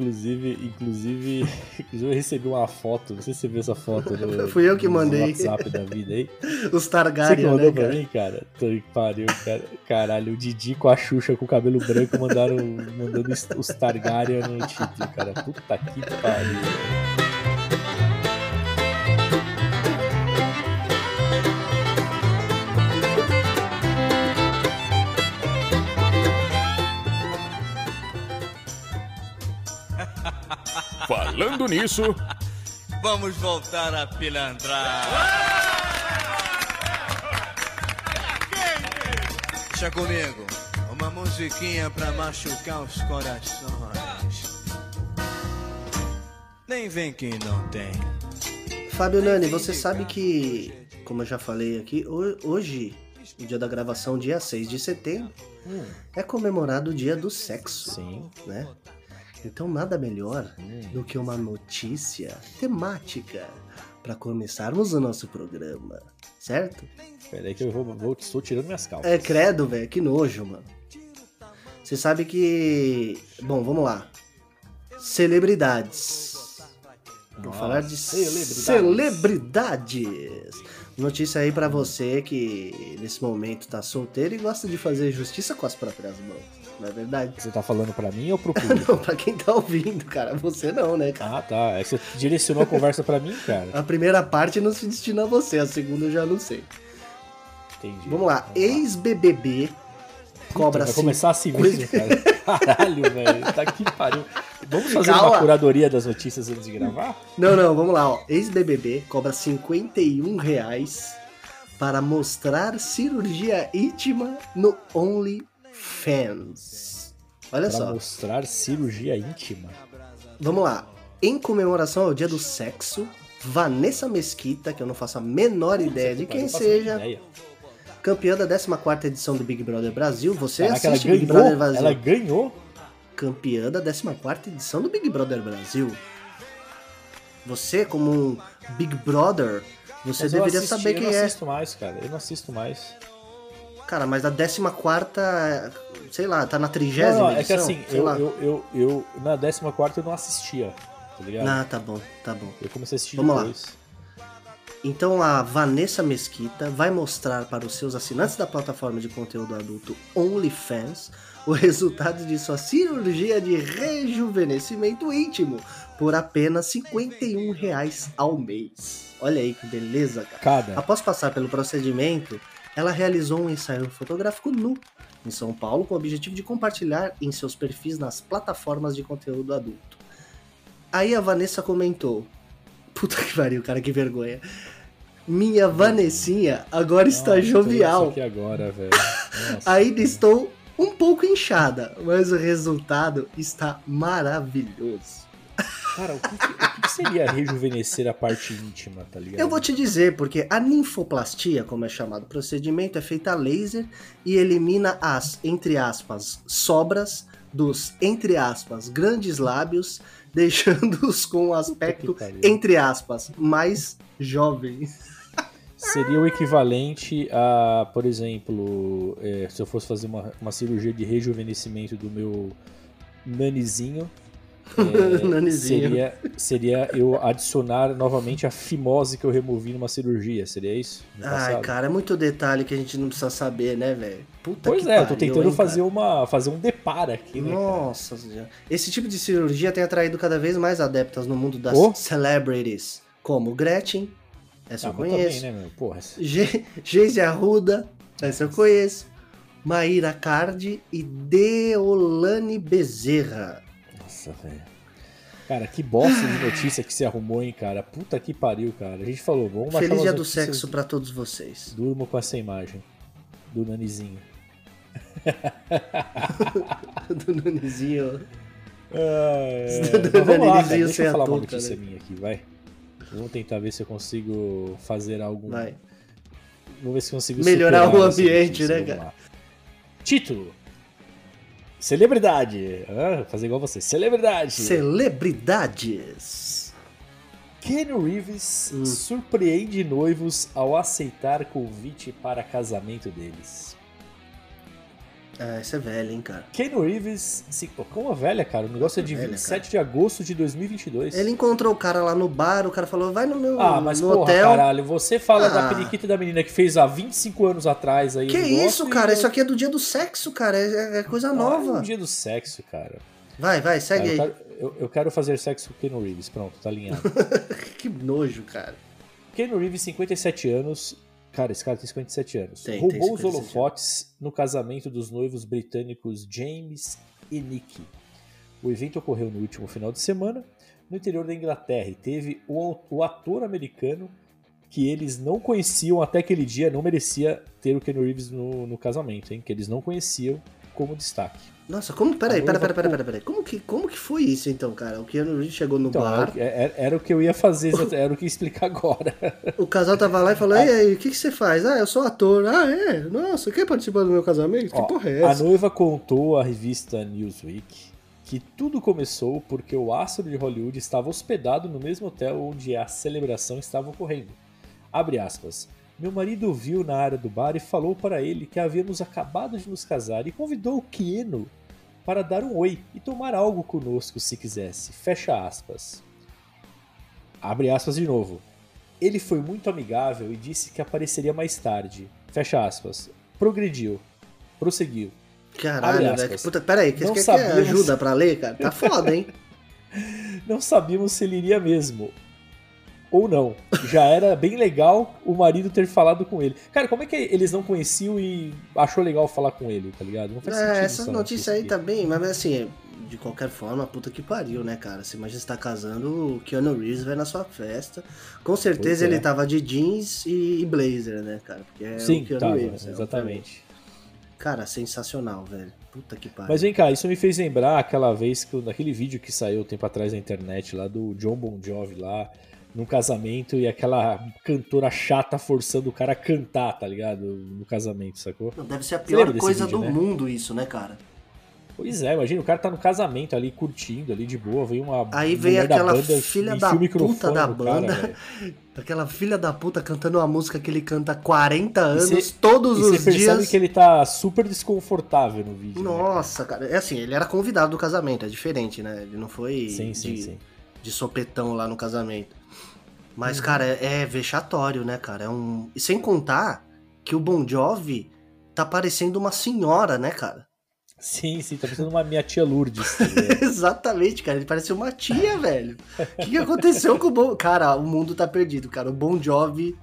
inclusive, inclusive. Inclusive, eu recebi uma foto. Não sei se você viu essa foto no, Fui eu que mandei. WhatsApp da vida aí. Os Você que Targaryen, mandou né, pra cara? mim, cara? Tô que pariu, cara. Caralho, o Didi com a Xuxa com o cabelo branco mandaram, mandando os- os Targaryen no título, cara. Puta que pariu. Falando nisso, Vamos voltar a pilantrar. Deixa comigo. Uma musiquinha pra machucar os corações. Nem vem que não tem. Fábio Nani, você sabe que, como eu já falei aqui, ho- hoje, o dia da gravação, dia 6 de setembro, Hum, é comemorado o dia do sexo, sim. né? Então nada melhor do que uma notícia temática para começarmos o nosso programa, certo? Peraí que eu vou, vou- estou tirando minhas calças. É credo, velho, que nojo, mano. Você sabe que. Bom, vamos lá. Celebridades. Vou falar de celebridades. celebridades. Notícia aí pra você que nesse momento tá solteiro e gosta de fazer justiça com as próprias mãos. Não é verdade? Você tá falando pra mim ou pro público? Não, pra quem tá ouvindo, cara. Você não, né, cara? ah, tá. É que você direcionou a conversa pra mim, cara. A primeira parte não se destina a você, a segunda eu já não sei. Entendi. Vamos lá. Ex-BBB cobra Vai começar assim mesmo, cara? Caralho, velho. Tá que pariu. Vamos fazer Calma. uma curadoria das notícias antes de gravar? Não, não, vamos lá, ó. Ex-BBB cobra 51 reais para mostrar cirurgia íntima no OnlyFans. Olha Pra só, mostrar cirurgia íntima. vamos lá. Em comemoração ao dia do sexo, Vanessa Mesquita, que eu não faço a menor ideia de quem seja, ideia. Campeã da 14ª edição do Big Brother Brasil. Você Caraca, assiste Big ganhou, Brother Brasil? ela ganhou. campeã da 14 edição do Big Brother Brasil. Você, como um Big Brother, você Mas deveria assisti- saber quem Eu não é. assisto mais, cara. Eu não assisto mais. Cara, mas a 14, sei lá, tá na 30 Não, não, é que assim, eu, eu, eu, eu, na 14 eu não assistia, tá ligado? Ah, tá bom, tá bom. Eu comecei a assistir Vamos lá. Então a Vanessa Mesquita vai mostrar para os seus assinantes da plataforma de conteúdo adulto OnlyFans o resultado de sua cirurgia de rejuvenescimento íntimo por apenas 51 reais ao mês. Olha aí que beleza, cara. Cada. Após passar pelo procedimento, ela realizou um ensaio fotográfico nu em São Paulo com o objetivo de compartilhar em seus perfis nas plataformas de conteúdo adulto. Aí a Vanessa comentou: Puta que pariu, cara, que vergonha. Minha Vanessinha agora está Nossa, vendo jovial. Isso aqui agora, velho. Ainda estou um pouco inchada, mas o resultado está maravilhoso. Cara, o que- o que seria rejuvenescer a parte íntima, tá ligado? Eu vou te dizer, porque a ninfoplastia, como é chamado o procedimento, é feita a laser e elimina as, entre aspas, sobras dos, entre aspas, grandes lábios, deixando-os com um aspecto, entre aspas, mais jovem. Seria o equivalente a, por exemplo, é, se eu fosse fazer uma, uma cirurgia de rejuvenescimento do meu nanizinho. É. Seria, seria eu adicionar novamente a fimose que eu removi numa cirurgia, seria isso? Ai, cara, é muito detalhe que a gente não precisa saber, né, velho? Puta Pois que é, eu tô pariu, tentando hein, fazer, cara? uma, fazer um deparo aqui, né? cara? Nossa senhora. Esse tipo de cirurgia tem atraído cada vez mais adeptas no mundo das Oh. celebrities, como Gretchen, essa Ah, eu conheço, também, né, meu? Porra, essa- Ge- Geise Arruda, essa eu conheço, Maíra Cardi e Deolane Bezerra. Nossa, velho. Cara, que bosta de notícia que você arrumou, hein, cara? Puta que pariu, cara. A gente falou, vamos baixar Feliz dia do sexo pra todos vocês. Durmo com essa imagem do nanizinho. do Nunezinho. É, Do mas vamos lá, cara. nanizinho Deixa eu a falar uma touca, notícia né? minha aqui, vai. Vamos tentar ver se eu consigo fazer algum. Vai. Vamos ver se eu consigo Melhorar o ambiente, notícia, né, cara? lá. Título: Celebridade. Ah, fazer igual você. Celebridade. Celebridades. Keanu Reeves Hum. surpreende noivos ao aceitar convite para casamento deles. Ah, essa é velha, hein, cara. Keanu Reeves, se, como a velha, cara, o negócio é de Velha, 27 de agosto de 2022. Ele encontrou o cara lá no bar, o cara falou, vai no meu Ah, mas no porra, hotel. caralho, você fala da Ah. periquita da menina que fez há 25 anos atrás aí. Que isso, cara? eu- Isso aqui é do dia do sexo, cara. É, é coisa Ah, é nova. o dia do sexo, cara. Vai, vai, segue eu, aí. quero, eu- eu quero fazer sexo com o Keanu Reeves, pronto, tá alinhado. Que nojo, cara. Keanu Reeves, 57 anos. Cara, esse cara tem 57 anos. Tem, tem Roubou os 57 holofotes no casamento dos noivos britânicos James e Nick. O evento ocorreu no último final de semana, no interior da Inglaterra, e teve o, o ator americano que eles não conheciam até aquele dia, não merecia ter o Keanu Reeves no, no casamento, hein? Que eles não conheciam como destaque. Nossa, como. Peraí, A pera, noiva pera, pera, pera, pera. Como que, como que foi isso então, cara? O Keanu Reeves chegou no Então, bar, era, era- era o que eu ia fazer, era o que ia explicar agora. o casal tava lá e falou: E aí, o que, que você faz? Ah, eu sou ator. Ah, é? Nossa, quer participar do meu casamento? Que Ó, porra é a essa? noiva contou à revista Newsweek que tudo começou porque o astro de Hollywood estava hospedado no mesmo hotel onde a celebração estava ocorrendo. Abre aspas. Meu marido viu na área do bar e falou para ele que havíamos acabado de nos casar e convidou o Keno para dar um oi e tomar algo conosco se quisesse. Fecha aspas. Abre aspas de novo. Ele foi muito amigável e disse que apareceria mais tarde. Fecha aspas. Progrediu. Prosseguiu. Caralho, velho. Puta, peraí, que quer sabíamos- ajuda pra ler, cara? Tá foda, hein? Não sabíamos se ele iria mesmo. Ou não. Já era bem legal o marido ter falado com ele. Cara, como é que eles não conheciam e achou legal falar com ele, tá ligado? Não faz sentido. É, essa essa notícia aí aqui. tá mas assim, de qualquer forma, puta que pariu, né, cara? Você imagina você tá casando, o Keanu Reeves vai na sua festa. Com certeza é. ele tava de jeans e, blazer, né, cara? Porque é Sim, o Keanu tava, Reeves. né, exatamente. Cara, sensacional, velho. Puta que pariu. Mas vem cá, isso me fez lembrar aquela vez, que, naquele vídeo que saiu tempo atrás na internet, lá do John Bon Jovi lá, num casamento, e aquela cantora chata forçando o cara a cantar, tá ligado? No casamento, sacou? Não, Deve ser a pior coisa vídeo, do né? mundo isso, né, cara? Pois é, imagina, o cara tá no casamento ali, curtindo ali de boa, vem uma. Aí da aquela banda, filha da puta da banda, velho. aquela filha da puta cantando uma música que ele canta há 40 E anos, cê- todos os você percebe dias. que ele tá super desconfortável no vídeo. né, cara? Nossa, cara, é assim, ele era convidado do casamento, é diferente, né? Ele não foi Sim, sim, de, sim. de sopetão lá no casamento. Mas, Uhum. cara, é, é vexatório, né, cara? É um... E sem contar que o Bon Jovi tá parecendo uma senhora, né, cara? Sim, sim, tá parecendo uma minha tia Lourdes. tá? Exatamente, cara. Ele parece uma tia, velho. O que, que aconteceu com o Bon... Cara, o mundo tá perdido, cara. O Bon Jovi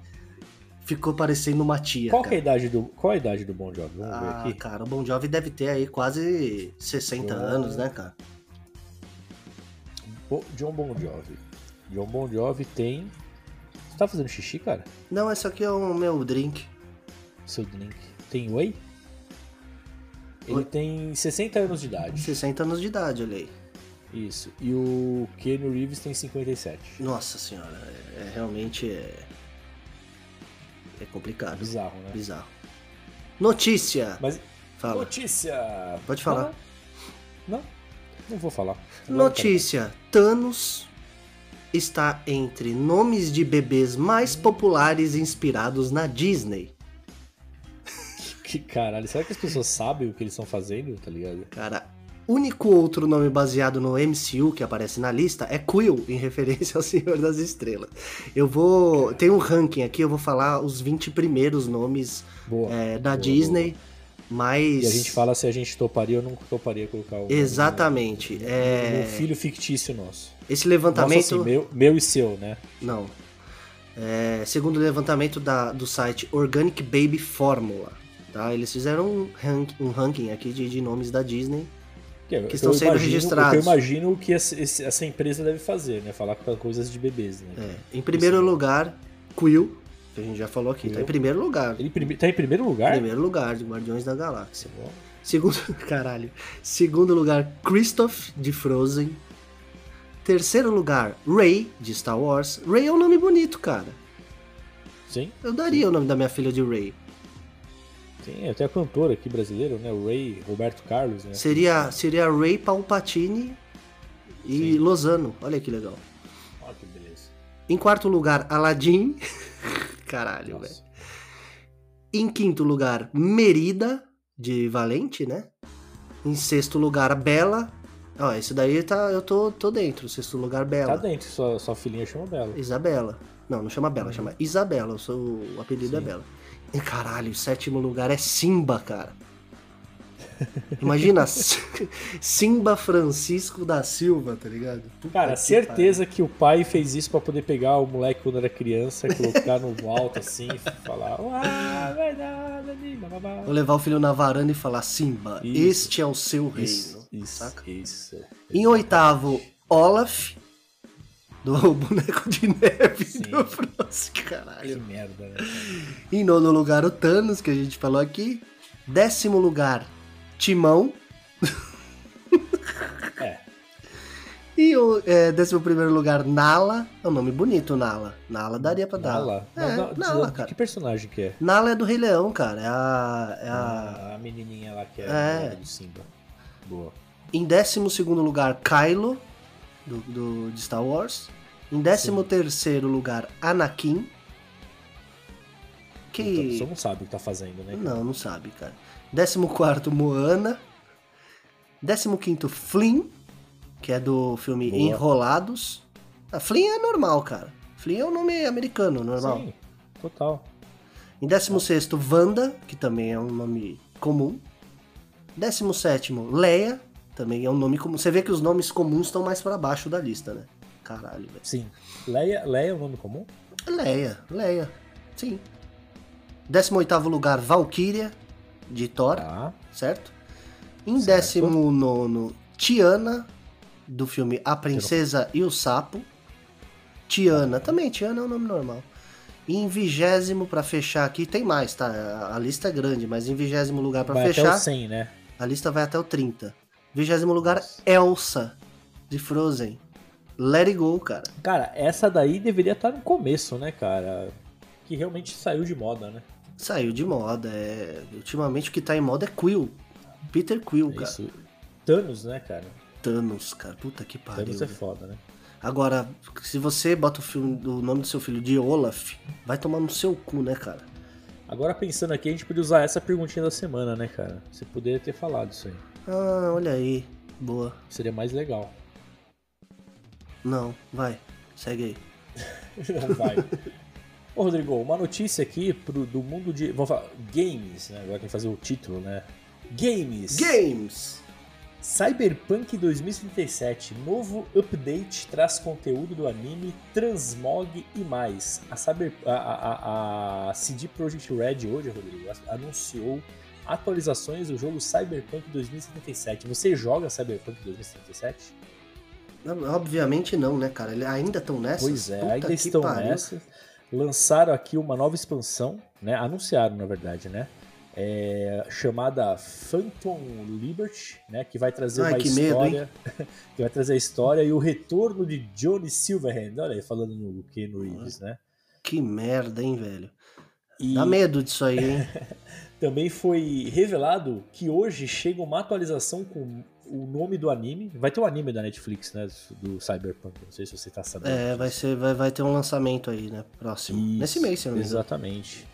ficou parecendo uma tia, qual, que é a cara. idade do, qual a idade do Bon Jovi? Vamos ver Ah, aqui. cara, o Bon Jovi deve ter aí quase 60 Bom. anos, né, cara? John Bon Jovi. John Bon Jovi tem. Você tá fazendo xixi, cara? Não, esse aqui é o meu drink. Seu drink. Tem whey? Ele Oi? tem 60 anos de idade. 60 anos de idade, olha aí. Isso. E o Keanu Reeves tem 57. Nossa senhora, é, é realmente é, é complicado. Bizarro, né? Bizarro. Notícia. Mas. Fala. Notícia! Pode falar. Não, não, não vou falar. Notícia. Thanos está entre nomes de bebês mais populares inspirados na Disney. Que caralho, será que as pessoas sabem o que eles estão fazendo, tá ligado? Cara, único outro nome baseado no MCU que aparece na lista é Quill, em referência ao Senhor das Estrelas. Eu vou. Tem um ranking aqui, eu vou falar os 20 primeiros nomes Boa. é, da boa, Disney, mas. E a gente fala se a gente toparia ou não toparia colocar o. Exatamente. No, É... no filho fictício nosso. Esse Nossa, levantamento. assim, meu, meu e seu, né? Não. É, segundo o levantamento da- do site Organic Baby Formula, tá? Eles fizeram um, rank- um ranking aqui de, de nomes da Disney. Que, Que estão sendo imagino- registrados. Eu imagino o que esse- essa empresa deve fazer, né? Falar com coisas de bebês, né? É, em primeiro lugar, Quill, que a gente já falou aqui, tá Quill. em primeiro lugar. Ele prime- tá em primeiro lugar? Primeiro lugar de Guardiões da Galáxia. Bom, Segundo, caralho. Segundo lugar, Christoph de Frozen. Terceiro lugar, Rey de Star Wars. Rey é um nome bonito, cara. Sim, Eu daria o nome da minha filha de Rey. sim. Até a cantora aqui brasileira, né? Ray Roberto Carlos, né? Seria, seria Ray Palpatine e Sim. Lozano. Olha que legal. Olha que beleza. Em quarto lugar, Aladdin. Caralho, velho. Em quinto lugar, Merida, de Valente, né? Em sexto lugar, Bela. Ó, esse daí tá, eu tô, tô dentro. Sexto lugar, Tá Bela. dentro, sua, sua filhinha chama Bela. Isabela. Não, não chama Bela, chama Isabela. Sou, o apelido é Sim. Bela. E caralho, o sétimo lugar é Simba, cara. Imagina, Simba Francisco da Silva, tá ligado? Puta Cara, que certeza que o pai fez isso pra poder pegar o moleque quando era criança, colocar no alto assim e falar: Ah, verdade, babá." pariu. Vou levar o filho na varanda e falar: Simba, Isso. este é o seu reino. Isso, isso, saca? isso. Em oitavo, Olaf, do boneco de neve Sim. do Frost, Que caralho. merda, né? Em nono lugar, o Thanos, que a gente falou aqui. Décimo lugar, Timão. É, E o é, décimo primeiro lugar, Nala. É um nome bonito, Nala. Nala daria pra dar. Nala. É, Nala, cara. Que personagem que é? Nala é do Rei Leão, cara. É a. É a... Ah, a menininha lá que é, É. a do Simba. Boa. Em décimo segundo lugar, Kylo, do, do- de Star Wars. Em décimo terceiro lugar, Anakin. Puta, a pessoa Que. não sabe o que tá fazendo, né? Não, não sabe, cara. Décimo quarto, Moana. Décimo quinto, Flynn, que é do filme Boa. Enrolados. Ah, Flynn é normal, cara. Flynn é um nome americano, normal. Sim, total. Em 16, Wanda, que também é um nome comum. 17, Leia, também é um nome comum. Você vê que os nomes comuns estão mais pra baixo da lista, né? Caralho, velho. Sim. Leia, Leia é o nome comum? Leia, Leia, sim. 18 lugar, Valkyria, de Thor, Tá. certo? Em Certo. 19, Tiana, do filme A Princesa e o Sapo. Tiana, também, Tiana é um nome normal. E em vigésimo, pra fechar aqui, tem mais, tá? A- lista é grande, mas em vigésimo lugar pra Vai fechar, até o 100, né? a lista vai até o 30. Vigésimo lugar. Elsa, de Frozen. Let it go, cara. Cara, essa daí deveria estar no começo, né, cara? Que realmente saiu de moda, né? Saiu de moda, é... Ultimamente o que tá em moda é Quill. Peter Quill, cara. Isso. Thanos, né, cara? Thanos, cara. Puta que pariu. Thanos é foda, né? Agora, se você bota o, filme, o nome do seu filho de Olaf, vai tomar no seu cu, né, cara? Agora pensando aqui, a gente podia usar essa perguntinha da semana, né, cara? Você poderia ter falado isso aí. Ah, olha aí. Boa. Seria mais legal. Não, vai. Segue aí. Não vai. Ô, Rodrigo, uma notícia aqui pro, do mundo de. Vamos falar. Games, né? Agora tem que fazer o título, né? Games! Games! Cyberpunk 2077, novo update traz conteúdo do anime, transmog e mais. A, Cyber, a, a, a CD Projekt Red hoje, Rodrigo, anunciou atualizações do jogo Cyberpunk 2077. Você joga Cyberpunk 2077? Obviamente não, né, cara? Ainda estão nessa? Pois é, Puta ainda estão nessa. Lançaram aqui uma nova expansão, né? Anunciaram, na verdade, né? é, chamada Phantom Liberty, né, que vai trazer Ai, uma que história, medo, que vai trazer a história e o retorno de Johnny Silverhand, olha aí, falando no Ken Reeves, né? Que merda, hein, velho? E... Dá medo disso aí, hein? Também foi revelado que hoje chega uma atualização com o nome do anime. Vai ter um anime da Netflix, né? Do Cyberpunk. Não sei se você tá sabendo. É, vai, ser, vai, vai ter um lançamento aí, né? Próximo. Isso, Nesse mês, se não. Exatamente.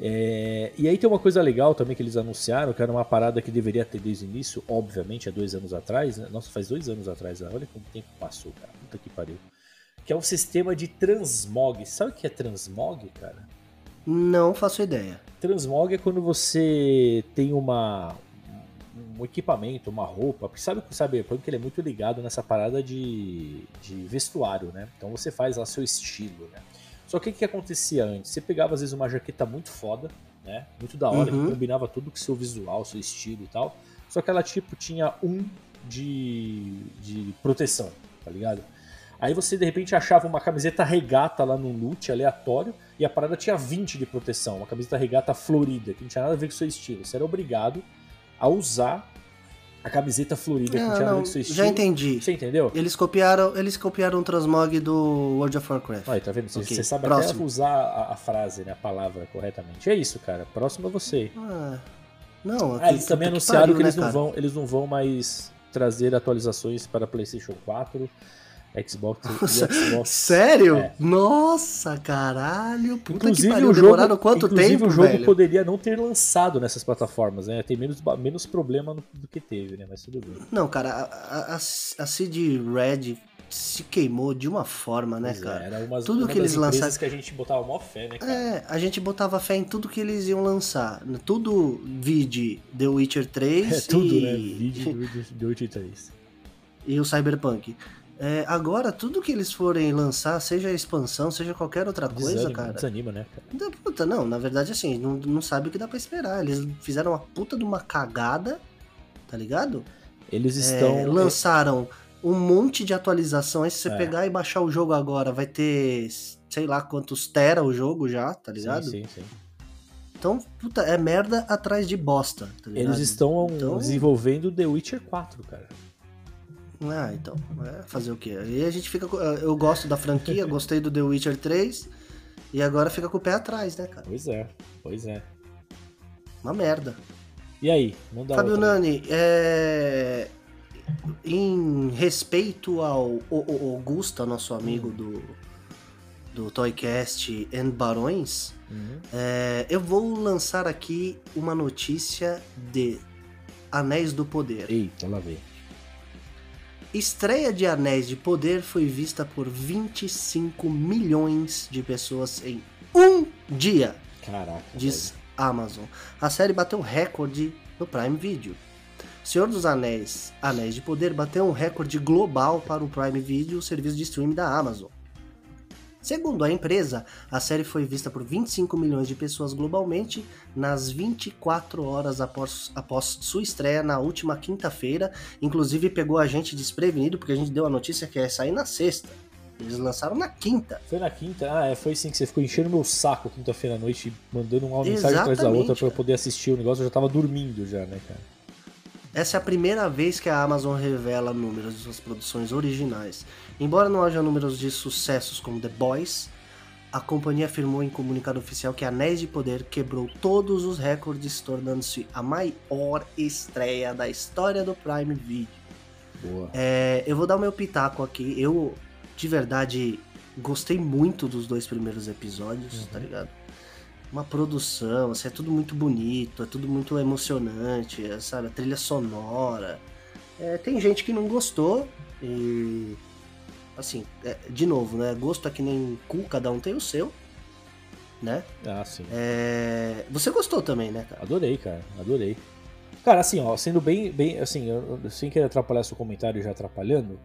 É, e aí tem uma coisa legal também que eles anunciaram, que era uma parada que deveria ter desde o início, obviamente, há dois anos atrás. Né? Nossa, faz dois anos atrás, né? olha como o tempo passou, cara. Puta que pariu. Que é um sistema de transmog. Sabe o que é transmog, cara? Não faço ideia. Transmog é quando você tem uma um equipamento, uma roupa, porque sabe que o Cyberpunk ele é muito ligado nessa parada de, de vestuário, né? Então você faz lá seu estilo, né? Só que o que acontecia antes? Você pegava às vezes uma jaqueta muito foda, né? Muito da hora, uhum. que combinava tudo com seu visual, seu estilo e tal. Só que ela, tipo, tinha um de, de proteção, tá ligado? Aí você de repente achava uma camiseta regata lá no loot aleatório e a parada tinha 20 de proteção, uma camiseta regata florida, que não tinha nada a ver com o seu estilo. Você era obrigado a usar a camiseta florida não, que tinha não, estilo. Já entendi. Você entendeu? Eles copiaram, eles copiaram o transmog do World of Warcraft. Aí, tá vendo? Você, okay. você sabe Próximo. até usar a, a, frase, né, a palavra corretamente. É isso, cara. Próximo é você. Ah, não. Ah, eles também anunciaram que, pariu, que eles, né, não vão, eles não vão mais trazer atualizações para PlayStation 4 Xbox Nossa, Xbox. Sério? É. Nossa, caralho. Puta inclusive, que pariu. O jogo, Demoraram quanto inclusive, tempo, o jogo velho? poderia não ter lançado nessas plataformas, né? Tem menos, menos problema do que teve, né? Mas tudo bem. Não, cara, a, a, a CD Red se queimou de uma forma, né, pois é, cara? É, era uma, tudo uma que eles lançaram que a gente botava mó fé, né, cara? É, a gente botava fé em tudo que eles iam lançar. Tudo vide The Witcher 3 é, tudo, e... né? Vide The Witcher 3. E o Cyberpunk. É, agora, tudo que eles forem lançar, seja expansão, seja qualquer outra coisa, desanima, cara. Desanima, né? Cara? Puta, não, na verdade, assim, não, não sabe o que dá pra esperar. Eles fizeram uma puta de uma cagada, tá ligado? Eles estão. É, lançaram um monte de atualização. Aí se você é. pegar e baixar o jogo agora, vai ter sei lá quantos tera o jogo já, tá ligado? Sim, sim, sim. Então, puta, é merda atrás de bosta. Tá Eles estão então... desenvolvendo The Witcher 4, cara. Ah, então. É fazer o quê? Aí a gente fica. Eu gosto da franquia, gostei do The Witcher 3. E agora fica com o pé atrás, né, cara? Pois é, pois é. Uma merda. E aí? Manda Fabio outra. Nani, é... em respeito ao Augusta, nosso amigo hum. do, do Toycast and Barões, uhum. é... eu vou lançar aqui uma notícia de Anéis do Poder. Eita, lá vem. Estreia de Anéis de Poder foi vista por 25 milhões de pessoas em um dia. Caraca. Diz velho. Amazon. A série bateu recorde no Prime Video. Senhor dos Anéis, Anéis de Poder bateu um recorde global para o Prime Video, o serviço de streaming da Amazon. Segundo a empresa, a série foi vista por 25 milhões de pessoas globalmente nas 24 horas após, após sua estreia na última quinta-feira. Inclusive pegou a gente desprevenido, porque a gente deu a notícia que ia sair na sexta. Eles lançaram na quinta. Foi na quinta? Ah, é, foi sim que você ficou enchendo meu saco quinta-feira à noite, mandando uma mensagem atrás da outra para eu poder assistir o negócio. Eu já tava dormindo já, né, cara? Essa é a primeira vez que a Amazon revela números de suas produções originais. Embora não haja números de sucessos como The Boys, a companhia afirmou em comunicado oficial que Anéis de Poder quebrou todos os recordes, tornando-se a maior estreia da história do Prime Video. Boa. É, eu vou dar o meu pitaco aqui. Eu, de verdade, gostei muito dos dois primeiros episódios, Uhum. tá ligado? Uma produção, assim, é tudo muito bonito, é tudo muito emocionante, é, sabe? A trilha sonora. É, tem gente que não gostou e. Assim, é, de novo, né? Gosto é que nem cu, cada um tem o seu, né? Ah, sim. É, Você gostou também, né, cara? Adorei, cara. Adorei. Cara, assim, ó, sendo bem, bem assim, eu, eu- sem querer atrapalhar seu comentário já atrapalhando,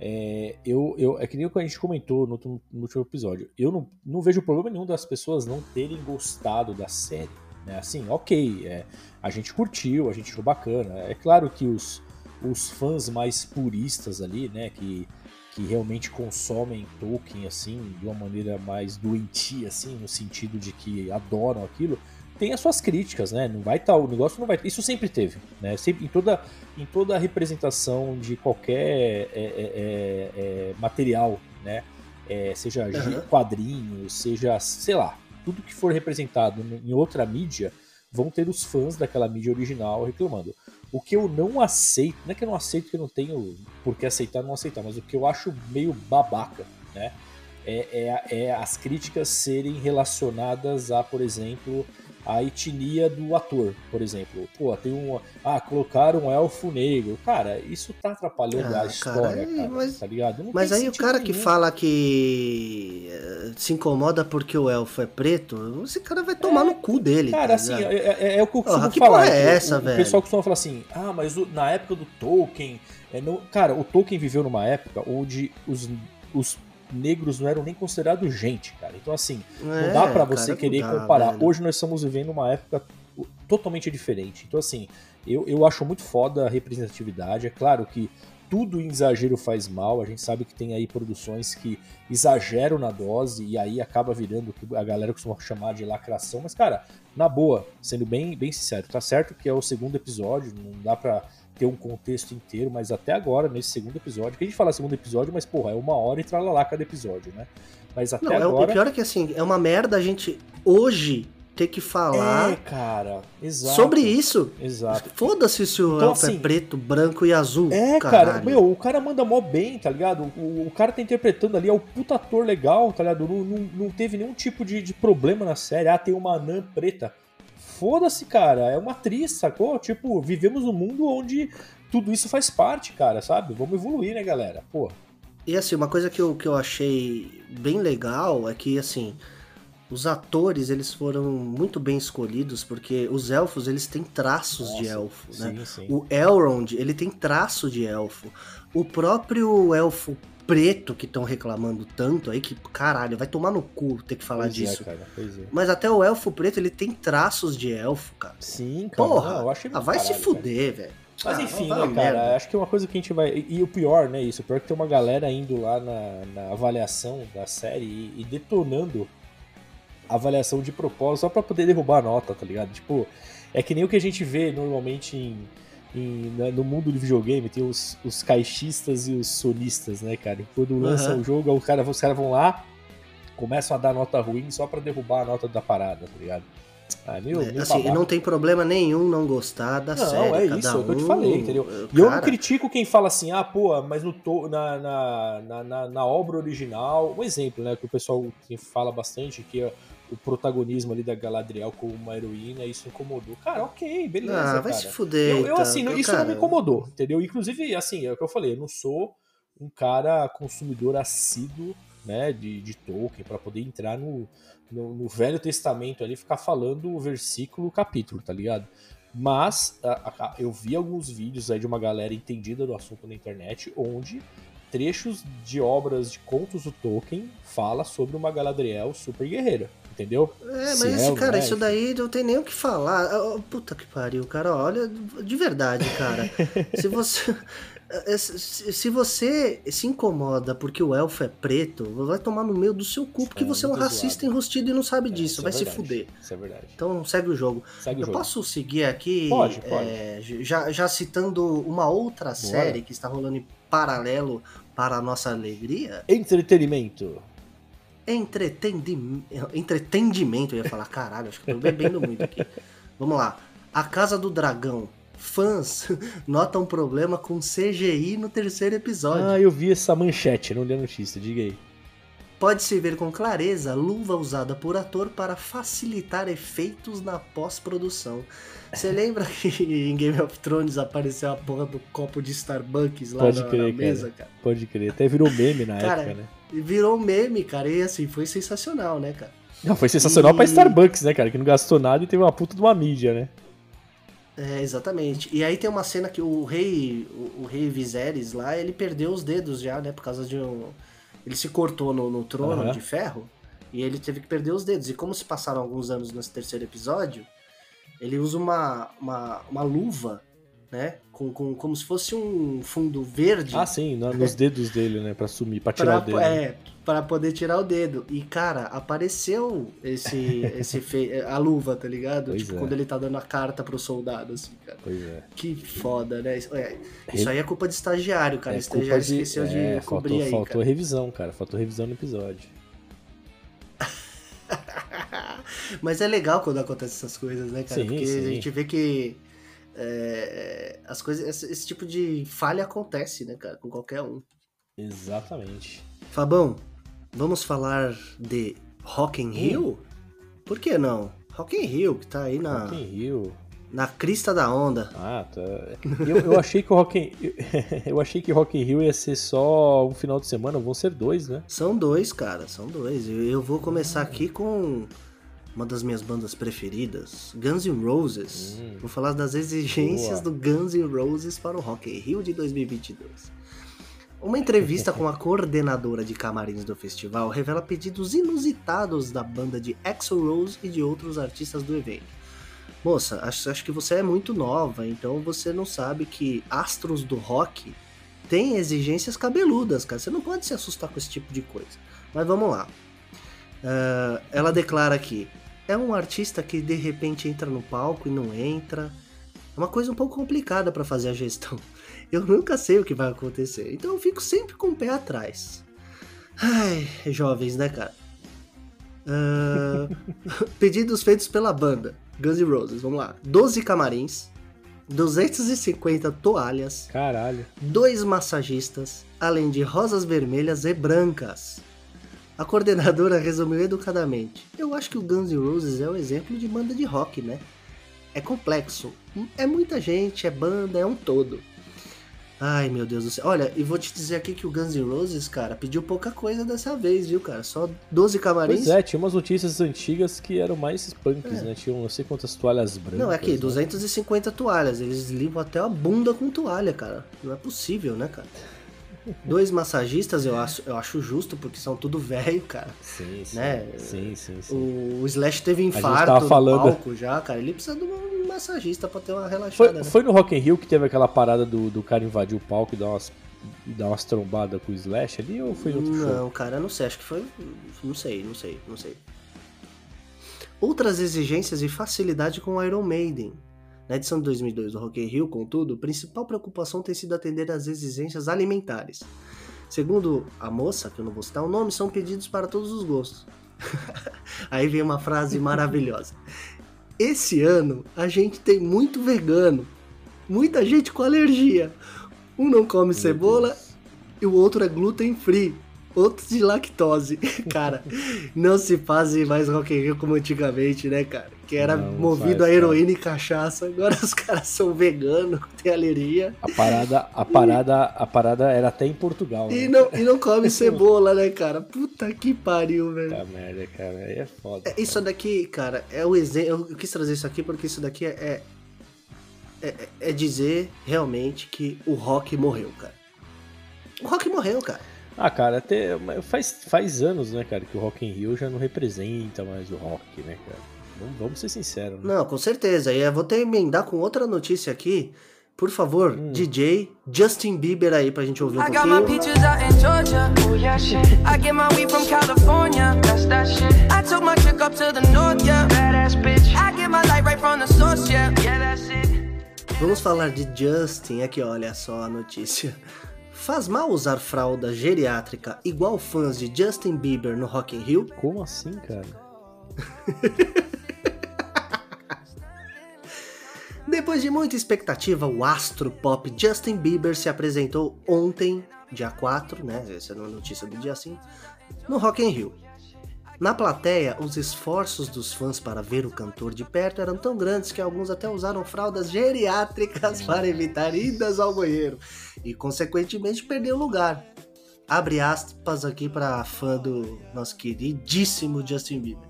é, eu, eu, é que nem o que a gente comentou no último, no último episódio. Eu não, não vejo problema nenhum das pessoas não terem gostado da série. Né? Assim, ok, é, a gente curtiu, a gente achou bacana. É claro que os, os fãs mais puristas ali, né, que, que realmente consomem Tolkien, assim, de uma maneira mais doentia, assim, no sentido de que adoram aquilo, tem as suas críticas, né? Não vai estar o negócio não vai. Isso sempre teve, né? Sempre em toda em toda a representação de qualquer é, é, é, é, material, né? É, seja Aham. quadrinhos, seja sei lá, tudo que for representado em outra mídia, vão ter os fãs daquela mídia original reclamando. O que eu não aceito, não é que eu não aceito que eu não tenho por que aceitar ou não aceitar, mas o que eu acho meio babaca, né? É, é, é as críticas serem relacionadas a, por exemplo, a etnia do ator, por exemplo. Pô, tem um. Ah, colocaram um elfo negro. Cara, isso tá atrapalhando Ah, a história, cara, cara, mas- tá ligado? Não Mas aí o cara que nenhum. fala que eh, se incomoda porque o elfo é preto, esse cara vai tomar no cu dele. Cara, tá assim, é, é- é o que eu costumo Porra, que falar. é essa, o, velho? O pessoal costuma falar assim, ah, mas o- na época do Tolkien. é, não... Cara, o Tolkien viveu numa época onde os, os negros não eram nem considerados gente, cara. Então, assim, não É, dá pra cara, você não querer dá, comparar. velho. Hoje nós estamos vivendo uma época totalmente diferente. Então, assim, eu, eu acho muito foda a representatividade. É claro que tudo em exagero faz mal. A gente sabe que tem aí produções que exageram na dose e aí acaba virando o que a galera costuma chamar de lacração. Mas, cara, na boa, sendo bem, bem sincero, tá certo que é o segundo episódio, não dá pra ter um contexto inteiro, mas até agora, nesse segundo episódio, que a gente fala segundo episódio, mas, porra, é uma hora e tralalá cada episódio, né? Mas até Não, é, o- agora. pior é que assim, é uma merda a gente hoje ter que falar É, cara, exato. sobre isso. Exato. Foda-se se o Então, elfo assim, é preto, branco e azul. É, caralho. cara, meu, o cara manda mó bem, tá ligado? O, o cara tá interpretando ali, é o puta ator legal, tá ligado? Não, não, não teve nenhum tipo de, de problema na série. Ah, tem uma anã preta. Foda-se, cara, é uma atriz, sacou? Tipo, vivemos num mundo onde tudo isso faz parte, cara, sabe? Vamos evoluir, né, galera? Pô, E assim, uma coisa que eu, que eu achei bem legal é que, assim, os atores, eles foram muito bem escolhidos, porque os elfos, eles têm traços de Nossa, elfo, né? sim, sim. O Elrond, ele tem traço de elfo. O próprio elfo preto que estão reclamando tanto aí, que, caralho, vai tomar no cu ter que falar Pois disso. É, cara, pois é. Mas até o elfo preto, ele tem traços de elfo, cara. Sim, cara. Porra, não, eu achei ah, vai se caralho, cara. fuder, velho. Mas Ah, enfim, né, cara? merda. Acho que é uma coisa que a gente vai. E, e o pior, né? Isso. O pior é que tem uma galera indo lá na, na avaliação da série e, e detonando a avaliação de propósito só pra poder derrubar a nota, tá ligado? Tipo, é que nem o que a gente vê normalmente em. Em- na- no mundo do videogame, tem os, os caixistas e os sonistas, né, cara? E quando lança Aham. o jogo, cara, os caras vão lá, começam a dar nota ruim só pra derrubar a nota da parada, tá ligado? Ah, meu, É, meu assim, não tem problema nenhum não gostar da Não, série. é cada isso, é o que eu te falei, entendeu? uh, E eu não cara, critico quem fala assim, ah, pô, mas no to, na, na, na, na- obra original, um exemplo, né, que o pessoal fala bastante, que é o protagonismo ali da Galadriel como uma heroína, isso incomodou. Cara, ok, beleza, Ah, vai cara. se fuder. Eu, eu, tá? assim, não- isso não cara, me incomodou, entendeu? Inclusive, assim, é o que eu falei, eu não sou um cara consumidor assíduo, né, de, de Tolkien, pra poder entrar no, no, no Velho Testamento ali e ficar falando o versículo, o capítulo, tá ligado? Mas a- a- eu vi alguns vídeos aí de uma galera entendida do assunto na internet, onde trechos de obras de contos do Tolkien fala sobre uma Galadriel super guerreira, entendeu? É, mas esse, é ou cara, não é, isso daí não tem nem o que falar. Ah, Puta que pariu, cara. Olha, de verdade, cara. se você. eh, Se você se incomoda porque o elfo é preto, vai tomar no meio do seu cu, porque É, você é um racista zoado. enrustido e não sabe É, disso. isso vai é se fuder. Isso é verdade. Então segue o jogo. Segue o Eu jogo. posso seguir aqui, Pode, pode. é, já, já citando uma outra série que está rolando em paralelo para a nossa alegria? Entretenimento. Entretendi... entretendimento. Eu ia falar, caralho, acho que eu tô bebendo muito aqui. Vamos lá. A Casa do Dragão. Fãs notam problema com CGI no terceiro episódio. Ah, eu vi essa manchete, não li a notícia, diga aí. Pode-se ver com clareza a luva usada por ator para facilitar efeitos na pós-produção. Você lembra que em Game of Thrones apareceu a porra do copo de Starbucks lá Pode na, crer, na cara. mesa, cara? Pode crer. Até virou meme na Cara, época, né? Virou um meme, cara, e assim, foi sensacional, né, cara? Não, foi sensacional E- pra Starbucks, né, cara? Que não gastou nada e teve uma puta de uma mídia, né? É, exatamente. E aí tem uma cena que o rei, o, o rei Viserys lá, ele perdeu os dedos já, né, por causa de um... Ele se cortou no, no trono Aham. de ferro e ele teve que perder os dedos. E como se passaram alguns anos nesse terceiro episódio, ele usa uma, uma, uma luva, né, com, com, como se fosse um fundo verde Ah, sim, no- nos dedos dele, né? Pra sumir, pra tirar pra, o dedo. é, pra poder tirar o dedo. E, cara, apareceu esse, esse fe... a luva, tá ligado? Pois tipo, é. quando ele tá dando a carta pro soldado, assim, cara. Pois é. Que foda, né? Isso, é, isso aí é culpa de estagiário, cara. É estagiário de- esqueceu de é, cobrir faltou, aí, faltou cara. revisão, cara. Faltou revisão no episódio. Mas é legal quando acontecem essas coisas, né, cara? Sim, Porque sim. a gente vê que é, as coisas, esse, esse tipo de falha acontece, né, cara, com qualquer um. Exatamente. Fabão, vamos falar de Rock in Rio? Por que não? Rock in Rio, que tá aí na, Rock in Rio. na crista da onda. Ah, tá. Eu, eu achei que o Rock in... eu achei que Rock in Rio ia ser só um final de semana, vão ser dois, né? São dois, cara, são dois. Eu, eu vou começar aqui com uma das minhas bandas preferidas, Guns N' Roses. Hum. Vou falar das exigências Boa. do Guns N' Roses para o Rock in Rio de 2022. Uma entrevista com a coordenadora de camarins do festival revela pedidos inusitados da banda de Axl Rose e de outros artistas do evento. Moça, acho, acho que você é muito nova, então você não sabe que astros do rock têm exigências cabeludas, cara. Você não pode se assustar com esse tipo de coisa. Mas vamos lá. Ah, ela declara aqui: é um artista que de repente entra no palco e não entra. É uma coisa um pouco complicada para fazer a gestão. Eu nunca sei o que vai acontecer, então eu fico sempre com o pé atrás. Ai, jovens, né, cara? Ah, pedidos feitos pela banda Guns N' Roses, vamos lá. 12 camarins, 250 toalhas, Caralho. dois massagistas, além de rosas vermelhas e brancas. A coordenadora resumiu educadamente: Eu acho que o Guns N' Roses é um exemplo de banda de rock, né? É complexo, é muita gente, é banda, é um todo. Ai meu Deus do céu. Olha, e vou te dizer aqui que o Guns N' Roses, cara, pediu pouca coisa dessa vez, viu, cara? Só 12 camarins. Pois é, tinha umas notícias antigas que eram mais punks, né? Tinham não sei quantas toalhas brancas. É. Não, é aqui, né? 250 toalhas. Eles limpam até a bunda com toalha, cara. Não é possível, né, cara? Dois massagistas eu acho, eu acho justo, porque são tudo velho, cara. Sim, sim. né? Sim, sim, sim. O, o Slash teve infarto tava no falando- palco já, cara. Ele precisa de um massagista pra ter uma Foi, relaxada, né? foi no Rock in Rio que teve aquela parada do, do cara invadir o palco e dar umas, dar umas trombadas com o Slash ali ou foi em outro show? Não, cara, não sei. Acho que foi. Não sei, não sei, não sei. Outras exigências e facilidade com o Iron Maiden. Na edição de 2002 do Rock in Rio, contudo, a principal preocupação tem sido atender às exigências alimentares. Segundo a moça, que eu não vou citar o nome, são pedidos para todos os gostos. Aí vem uma frase maravilhosa. Esse ano a gente tem muito vegano, muita gente com alergia. Um não come cebola Deus. e o outro é gluten free. Outro de lactose. Cara, não se faz mais Rock in Rio como antigamente, né, cara? Que era Não, movido faz, a heroína e cachaça. Agora os caras são veganos, têm alergia. A parada, a parada, a parada era até em Portugal. E né? não, e não come cebola, né, cara? Puta que pariu, velho. Puta merda, cara. Aí é foda. É, Isso daqui, cara, é o exemplo. Eu quis trazer isso aqui porque isso daqui é, é, é- é dizer realmente que o rock morreu, cara. O rock morreu, cara. Ah, cara, até faz, faz anos, né, cara, que o Rock in Rio já não representa mais o rock, né, cara? Vamos, vamos ser sinceros, né? Não, com certeza. E eu vou ter que emendar com outra notícia aqui. Por favor, Hum. DJ Justin Bieber aí pra gente ouvir um I got my pouquinho. peaches out in Georgia. Oh yeah, shit. I get my weed from California. That's that shit. I took my chick up to the north, yeah. Badass bitch. I get my light right from the source, yeah. Yeah, that's it. Vamos falar de Justin aqui, olha só a notícia. Faz mal usar fralda geriátrica igual fãs de Justin Bieber no Rock in Rio? Como assim, cara? Depois de muita expectativa, o astro pop Justin Bieber se apresentou ontem, dia 4, né? Essa é a notícia do dia 5, no Rock in Rio. Na plateia, os esforços dos fãs para ver o cantor de perto eram tão grandes que alguns até usaram fraldas geriátricas para evitar idas ao banheiro e, consequentemente, perder o lugar. Abre aspas aqui para fã do nosso queridíssimo Justin Bieber.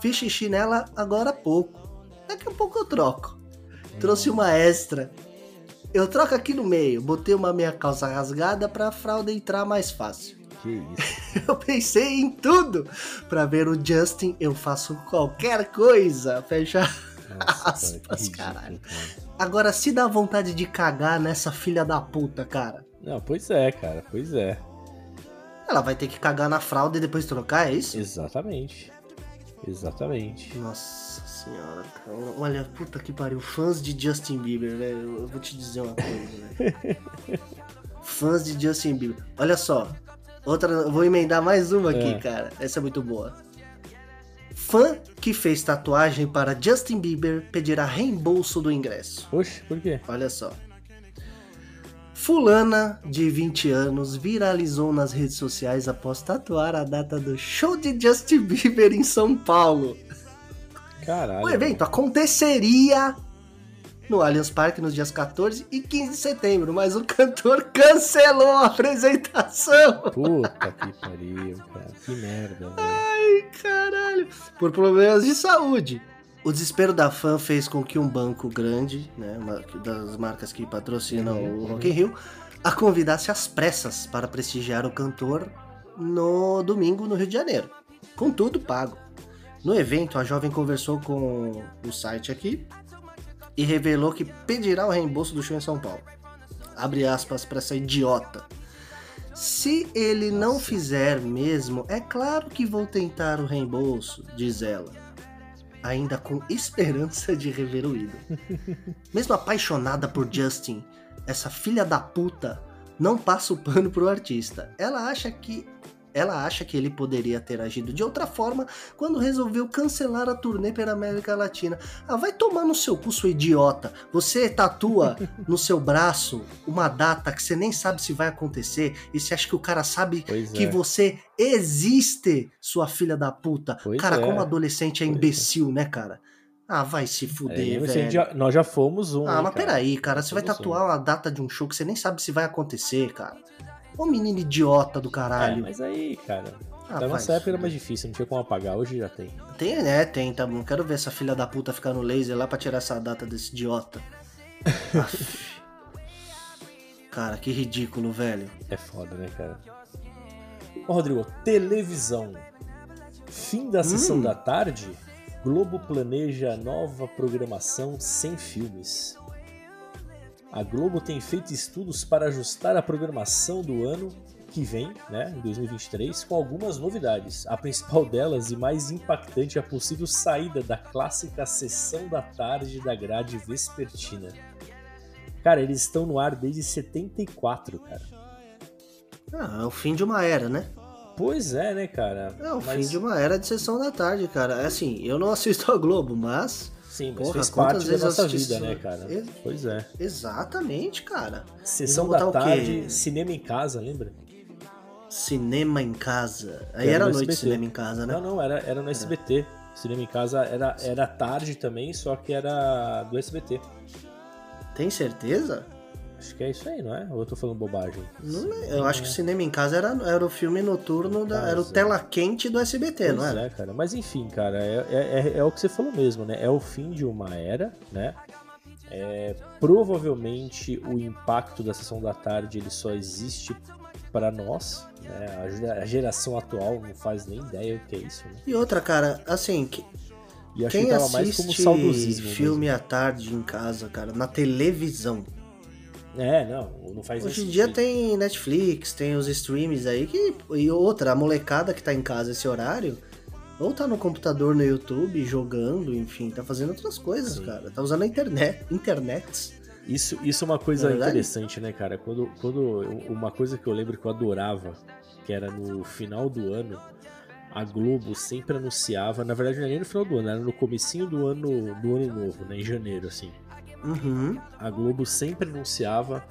Fiz xixi nela agora há pouco. Daqui a pouco eu troco. Trouxe uma extra. Eu troco aqui no meio. Botei uma meia calça rasgada para a fralda entrar mais fácil. Que isso? Eu pensei em tudo. Pra ver o Justin, eu faço qualquer coisa. Fecha Nossa, aspas, cara, caralho. cara. Agora, se dá vontade de cagar nessa filha da puta, cara. Não, pois é, cara, pois é. Ela vai ter que cagar na fralda e depois trocar, é isso? Exatamente. Exatamente. Nossa senhora, cara. Olha, puta que pariu. Fãs de Justin Bieber, velho. Eu vou te dizer uma coisa, velho. Fãs de Justin Bieber. Olha só. Outra, vou emendar mais uma aqui, É. cara. Essa é muito boa. Fã que fez tatuagem para Justin Bieber pedirá reembolso do ingresso. Oxe, por quê? Olha só. Fulana, de 20 anos, viralizou nas redes sociais após tatuar a data do show de Justin Bieber em São Paulo. Caralho. O evento aconteceria no Allianz Parque nos dias 14 e 15 de setembro, mas o cantor cancelou a apresentação. Puta que pariu, cara. Que merda, velho. Ai, caralho. Por problemas de saúde. O desespero da fã fez com que um banco grande, né, uma das marcas que patrocinam Uhum, o Rock in Rio, a convidasse às pressas para prestigiar o cantor no domingo no Rio de Janeiro. Com tudo pago. No evento, a jovem conversou com o site aqui e revelou que pedirá o reembolso do show em São Paulo. Abre aspas para essa idiota. Se ele não fizer mesmo, é claro que vou tentar o reembolso, diz ela. Ainda com esperança de rever o ídolo. Mesmo apaixonada por Justin, essa filha da puta não passa o pano pro artista. Ela acha que ela acha que ele poderia ter agido de outra forma quando resolveu cancelar a turnê pela América Latina. Ah, vai tomar no seu cu, sua idiota. Você tatua no seu braço uma data que você nem sabe se vai acontecer e você acha que o cara sabe Pois que é. você existe, sua filha da puta. Pois cara, é. como adolescente é Pois é. imbecil, né, cara? Ah, vai se É, fuder, a velho. já- nós já fomos um. Ah, mas cara? peraí, cara, você vai tatuar uma data de um show que você nem sabe se vai acontecer, cara. Ô menino idiota do É, caralho. mas aí, cara. Ah, da nossa época era mais difícil, não tinha como apagar, hoje já tem. Tem, né? Tem, tá bom. Quero ver essa filha da puta ficar no laser lá pra tirar essa data desse idiota. Cara, que ridículo, velho. É foda, né, cara? Ô, Rodrigo, televisão. Fim da sessão Hum. da tarde, Globo planeja nova programação sem filmes. A Globo tem feito estudos para ajustar a programação do ano que vem, né, em 2023, com algumas novidades. A principal delas e mais impactante é a possível saída da clássica sessão da tarde da grade vespertina. Cara, eles estão no ar desde 74, cara. Ah, é o fim de uma era, né? Pois é, né, cara? É o Mas- fim de uma era de sessão da tarde, cara. É Assim, eu não assisto a Globo, mas. Sim, mas Porra, fez parte da nossa vida, isso? né, cara? Ex- Pois é. Exatamente, cara. Sessão da tarde, cinema em casa, lembra? Cinema em casa. Aí era no noite cinema em casa, né? Não, não, era, era no SBT. Cinema em casa era, era tarde também, só que era do SBT. Tem certeza? Acho que é isso aí, não é? Ou eu tô falando bobagem? Não é- eu acho que o cinema em casa era, era o filme noturno, da, era o Casa. tela quente do SBT, não Pois era? é, cara. Mas enfim, cara, é, é, é- é o que você falou mesmo, né? É o fim de uma era, né? É, provavelmente o impacto da sessão da tarde ele só existe para nós, né? A gera- A geração atual não faz nem ideia o que é isso, né? E outra, cara, assim, que- E acho quem que tava mais como assiste saudosismo. filme à tarde em casa, cara, na televisão. É, não, não faz Hoje em dia tem Netflix, tem os streams aí que. E outra, a molecada que tá em casa esse horário, ou tá no computador no YouTube jogando, enfim, tá fazendo outras coisas, Sim. cara. Tá usando a internet. Internet. Isso, isso é uma coisa é interessante, né, cara? Quando, quando uma coisa que eu lembro que eu adorava, que era no final do ano, a Globo sempre anunciava, na verdade não era nem no final do ano, era no comecinho do ano, do ano novo, né, em janeiro, assim. Uhum. A Globo sempre anunciava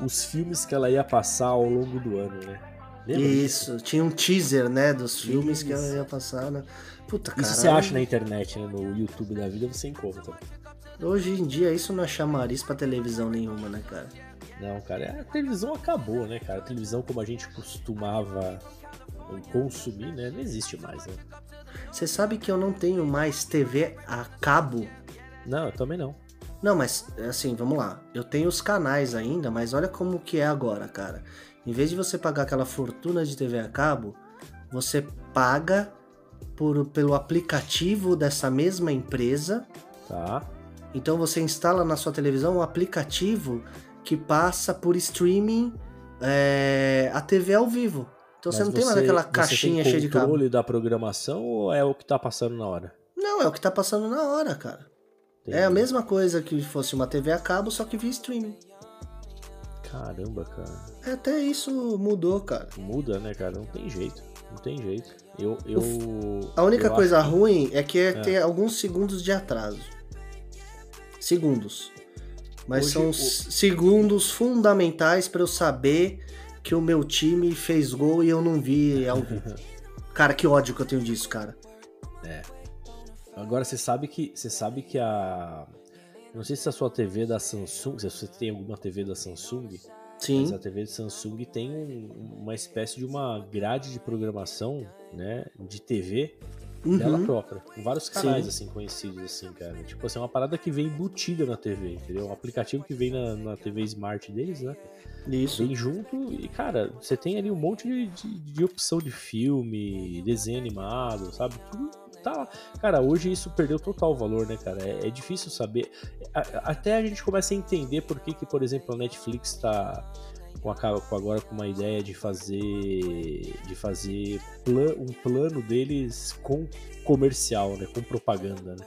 os filmes que ela ia passar ao longo do ano, né? Lembra disso? Isso, tinha um teaser, né, dos filmes que ela Isso. ia passar, né? Puta, cara. Isso você acha na internet, né? No YouTube da vida você encontra. Hoje em dia isso não é chamariz pra televisão nenhuma, né, cara? Não, cara, a televisão acabou, né, cara? A televisão como a gente costumava consumir, né? Não existe mais, né? Você sabe que eu não tenho mais TV a cabo? Não, eu também não. Não, mas assim, vamos lá. Eu tenho os canais ainda, mas olha como que é agora, cara. Em vez de você pagar aquela fortuna de TV a cabo, você paga por, pelo aplicativo dessa mesma empresa. Tá. Então você instala na sua televisão um aplicativo que passa por streaming é, a TV ao vivo. Então você Mas não tem mais aquela você caixinha cheia de cabo. controle da programação ou é o que tá passando na hora? Não, é o que tá passando na hora, cara. É a Entendi. mesma coisa que fosse uma TV a cabo, só que via streaming. Caramba, cara. Até isso mudou, cara. Muda, né, cara? Não tem jeito. Não tem jeito. Eu. eu A única eu coisa acho ruim é que é, É. ter alguns segundos de atraso. Segundos. Mas Hoje são segundos fundamentais pra eu saber que o meu time fez gol e eu não vi ao vivo. cara, que ódio que eu tenho disso, cara. Agora você sabe que você sabe que a não sei se a sua TV é da Samsung, se você tem alguma TV da Samsung, Sim. mas a TV da Samsung tem um- uma espécie de uma grade de programação, né, de TV dela Uhum. própria, com vários canais Sim. assim conhecidos assim, cara. Tipo assim, é uma parada que vem embutida na TV, entendeu? Um aplicativo que vem na, na TV Smart deles, né? Isso. Vem junto e, cara, você tem ali um monte de, de, de opção de filme, desenho animado, sabe? Tudo tá lá. Cara, hoje isso perdeu total valor, né, cara? É, é difícil saber. A- a- até a gente começa a entender por que, que por exemplo, a Netflix tá com, agora com uma ideia de fazer de fazer plan- um plano deles com comercial, né? Com propaganda, né?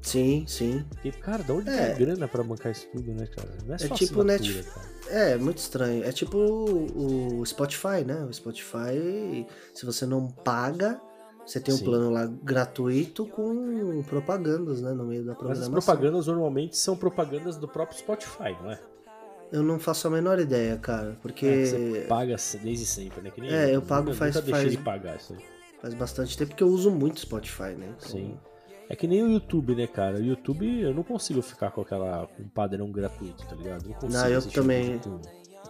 Sim, sim. Porque, cara, da onde É. tem grana pra bancar isso tudo, né, cara? Não é É tipo Netflix. É, muito estranho. É tipo o Spotify, né? O Spotify, se você não paga, você tem um Sim. plano lá gratuito com propagandas, né? No meio da Mas programação. as propagandas normalmente são propagandas do próprio Spotify, não é? Eu não faço a menor ideia, cara. Porque É, você paga desde sempre, né? É, eu pago nunca, faz- nunca deixei faz- de pagar isso aí. faz bastante tempo que eu uso muito Spotify, né? Então, Sim. É que nem o YouTube, né, cara? O YouTube eu não consigo ficar com aquela um padrão gratuito, tá ligado? Não consigo Não, eu também.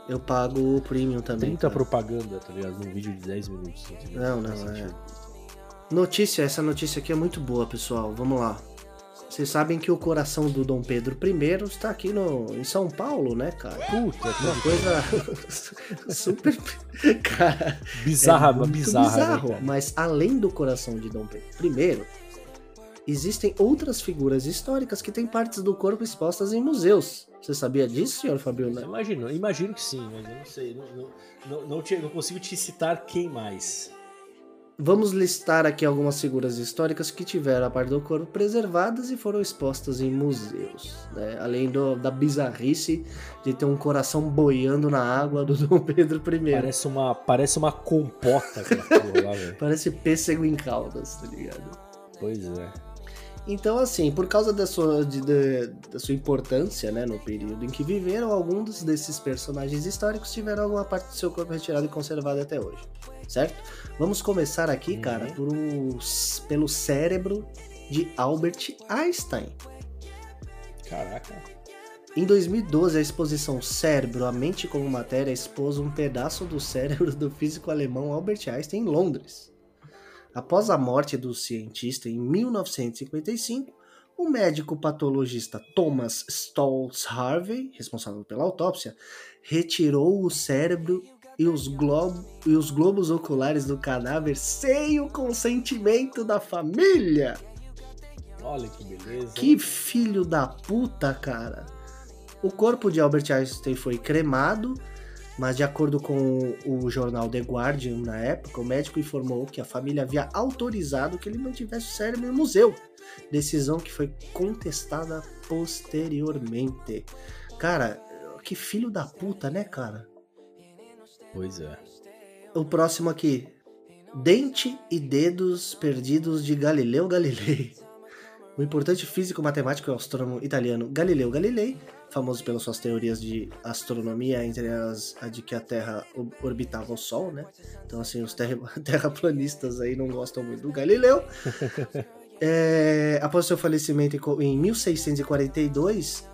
Eu pago o premium também. 30 cara. propaganda, tá ligado? Num vídeo de 10 minutos. entendeu? Não, não, faz é. Notícia, essa notícia aqui é muito boa, pessoal. Vamos lá. Vocês sabem que o coração do Dom Pedro I está aqui no, em São Paulo, né, cara? Puta, Uma coisa super. Cara, bizarra, é muito bizarra, bizarro. né? Mas além do coração de Dom Pedro I, existem outras figuras históricas que têm partes do corpo expostas em museus. Você sabia disso, senhor Fabio? Eu Imagino, imagino que sim, mas eu não sei. Não, não, não, não, te- não consigo te citar quem mais. Vamos listar aqui algumas figuras históricas que tiveram a parte do corpo preservadas e foram expostas em museus. né? Além do- da bizarrice de ter um coração boiando na água do Dom Pedro I. Parece uma, parece uma compota lá. Parece pêssego em caldas, tá ligado? Pois é. Então, assim, por causa da sua, de- de- da sua importância né, no período em que viveram, alguns desses personagens históricos tiveram alguma parte do seu corpo retirada e conservada até hoje, certo? Vamos começar aqui, Uhum. cara, por um- pelo cérebro de Albert Einstein. Caraca. Em 2012, a exposição Cérebro, a Mente como Matéria expôs um pedaço do cérebro do físico alemão Albert Einstein em Londres. Após a morte do cientista em 1955, o médico patologista Thomas Stoltz Harvey, responsável pela autópsia, retirou o cérebro e os, glo- e os globos oculares do cadáver sem o consentimento da família. Olha que beleza. Que filho da puta, cara. O corpo de Albert Einstein foi cremado, mas de acordo com o jornal The Guardian na época, o médico informou que a família havia autorizado que ele mantivesse o cérebro no museu. Decisão que foi contestada posteriormente. Cara, que filho da puta, né, cara? Pois é. O próximo aqui. Dente e dedos perdidos de Galileu Galilei. O importante físico, matemático e astrônomo italiano Galileu Galilei, famoso pelas suas teorias de astronomia, entre elas a de que a Terra orbitava o Sol, né? Então, assim, os terra terraplanistas aí não gostam muito do Galileu. é, após seu falecimento em 1642,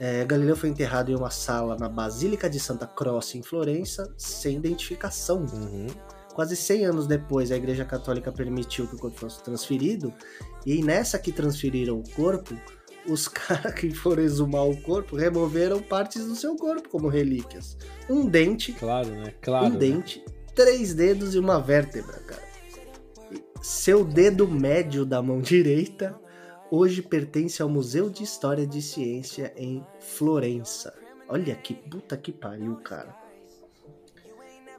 é, Galileu foi enterrado em uma sala na Basílica de Santa Croce, em Florença, sem identificação. Uhum. Quase 100 anos depois, a Igreja Católica permitiu que o corpo fosse transferido, e nessa que transferiram o corpo, os caras que foram exumar o corpo removeram partes do seu corpo como relíquias. Um dente, Claro, né? Claro. um né? dente, três dedos e uma vértebra, cara. Seu dedo médio da mão direita hoje pertence ao Museu de História de Ciência em Florença. Olha que puta que pariu, cara.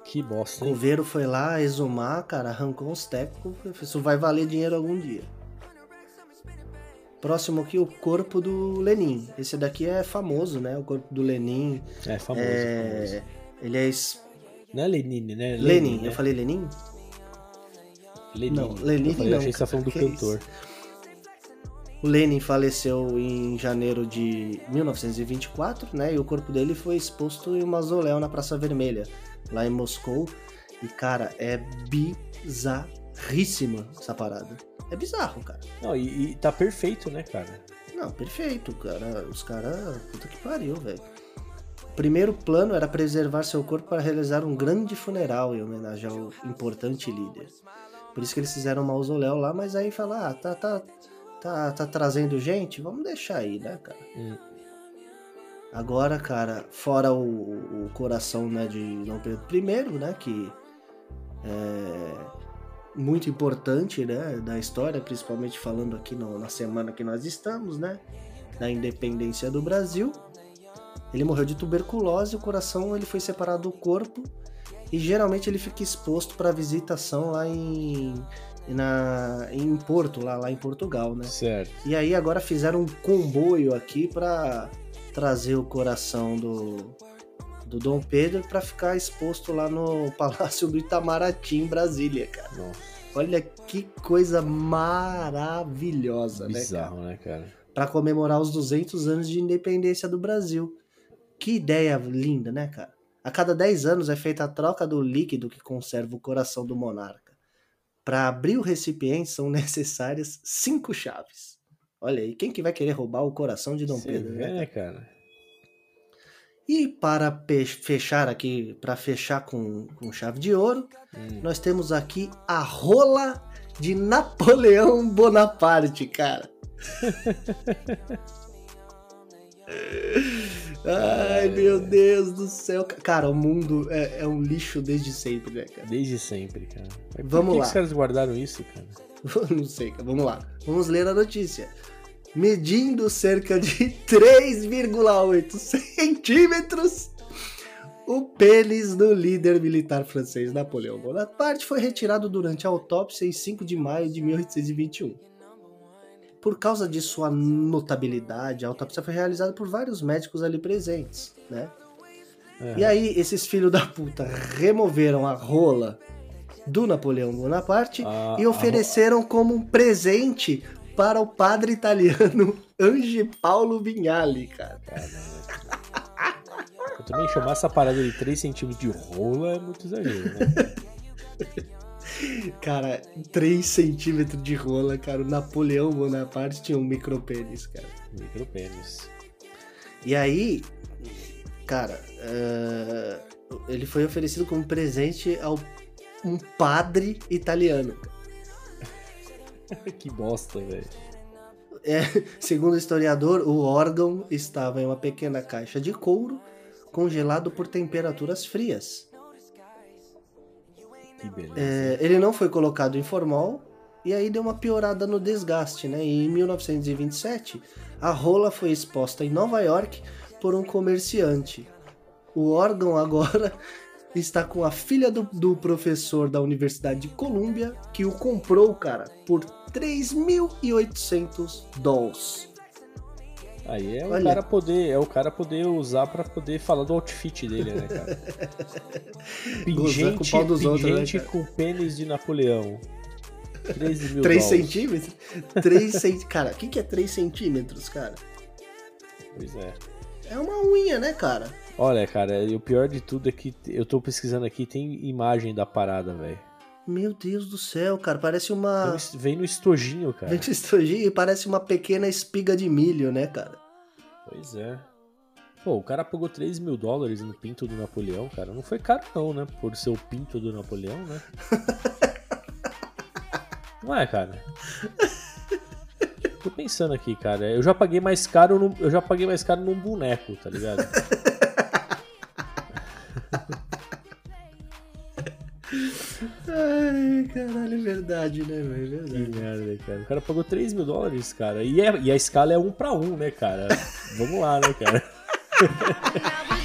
Que bosta, O coveiro foi lá exumar, cara, arrancou uns tecos. Isso vai valer dinheiro algum dia. Próximo aqui, o corpo do Lenin. Esse daqui é famoso, né? O corpo do Lenin. É famoso. É... famoso. Ele é es- Não é Lenine, né? Lenin. né? Eu falei Lenin? Lenine. Não, Lenine eu falei, não, achei que você tá falando do que cantor. O Lenin faleceu em janeiro de 1924, né? E o corpo dele foi exposto em um mausoléu na Praça Vermelha, lá em Moscou. E, cara, é bizarríssima essa parada. É bizarro, cara. Não, e, e tá perfeito, né, cara? Não, perfeito, cara. Os caras. Puta que pariu, velho. O primeiro plano era preservar seu corpo para realizar um grande funeral em homenagem ao importante líder. Por isso que eles fizeram um mausoléu lá, mas aí falaram, ah, tá, tá, tá, tá trazendo gente? Vamos deixar aí, né, cara? Hum. Agora, cara, fora o, o coração né, de Dom Pedro I, né, que é muito importante, né, da história, principalmente falando aqui no- na semana que nós estamos, né, da independência do Brasil. Ele morreu de tuberculose, o coração ele foi separado do corpo e geralmente ele fica exposto para visitação lá em na, em Porto, lá, lá em Portugal, né? Certo. E aí agora fizeram um comboio aqui pra trazer o coração do, do Dom Pedro pra ficar exposto lá no Palácio do Itamaraty, em Brasília, cara. Nossa, Olha que coisa maravilhosa, né, cara? bizarro, né, cara? Pra comemorar os 200 anos de independência do Brasil. Que ideia linda, né, cara? A cada 10 anos é feita a troca do líquido que conserva o coração do monarca. Para abrir o recipiente são necessárias cinco chaves. Olha aí, quem que vai querer roubar o coração de Dom Você Pedro, vê, né? cara? E para fechar aqui, para fechar com, com chave de ouro, Hum. nós temos aqui a rola de Napoleão Bonaparte, cara. Ai, meu Deus do céu. Cara, o mundo é, é um lixo desde sempre, né, cara? Desde sempre, cara. Mas por Vamos que lá. que os caras guardaram isso, cara? Não sei, cara. Vamos lá. Vamos ler a notícia. Medindo cerca de 3,8 centímetros, o pênis do líder militar francês Napoleão Bonaparte foi retirado durante a autópsia em 5 de maio de 1821. Por causa de sua notabilidade, a autópsia foi realizada por vários médicos ali presentes, né? É. E aí, esses filhos da puta removeram a rola do Napoleão Bonaparte A- e ofereceram como um presente para o padre italiano Ange Paulo Vignali, cara. Eu também chamar essa parada de 3 centímetros de rola é muito exagero, né? Cara, 3 centímetros de rola, cara. O Napoleão Bonaparte tinha um micropênis, cara. Micropênis. E aí, cara, eh, ele foi oferecido como presente ao um padre italiano. que bosta, velho. É, segundo o historiador, o órgão estava em uma pequena caixa de couro congelado por temperaturas frias. Que beleza. É, ele não foi colocado em formol e aí deu uma piorada no desgaste, né? E em 1927, a rola foi exposta em Nova York por um comerciante. O órgão agora está com a filha do, do professor da Universidade de Colômbia que o comprou, cara, por 3.800 dólares. Aí é o Olha. cara poder, é o cara poder usar pra poder falar do outfit dele, né, cara? Gozar com o Pingente, pau dos outros, né, pingente cara? com pênis de Napoleão. 13 mil 3 dólares. centímetros? 3 centímetros. Cara, o que, que é 3 centímetros, cara? Pois é. É uma unha, né, cara? Olha, cara, o pior de tudo é que eu tô pesquisando aqui, tem imagem da parada, velho. Meu Deus do céu, cara. Parece uma. Vem no- no estojinho, cara. Vem no estojinho e parece uma pequena espiga de milho, né, cara? Pois é. Pô, o cara pagou 3 mil dólares no pinto do Napoleão, cara. Não foi caro não, né? Por ser o pinto do Napoleão, né? não é, cara? Tô pensando aqui, cara. Eu já paguei mais caro, num, eu já paguei mais caro num boneco, tá ligado? Ai, caralho, é verdade, né, velho? É Que verdade. merda, cara. O cara pagou 3 mil dólares, cara. E, é- e a escala é um pra um, né, cara? Vamos lá, né, cara?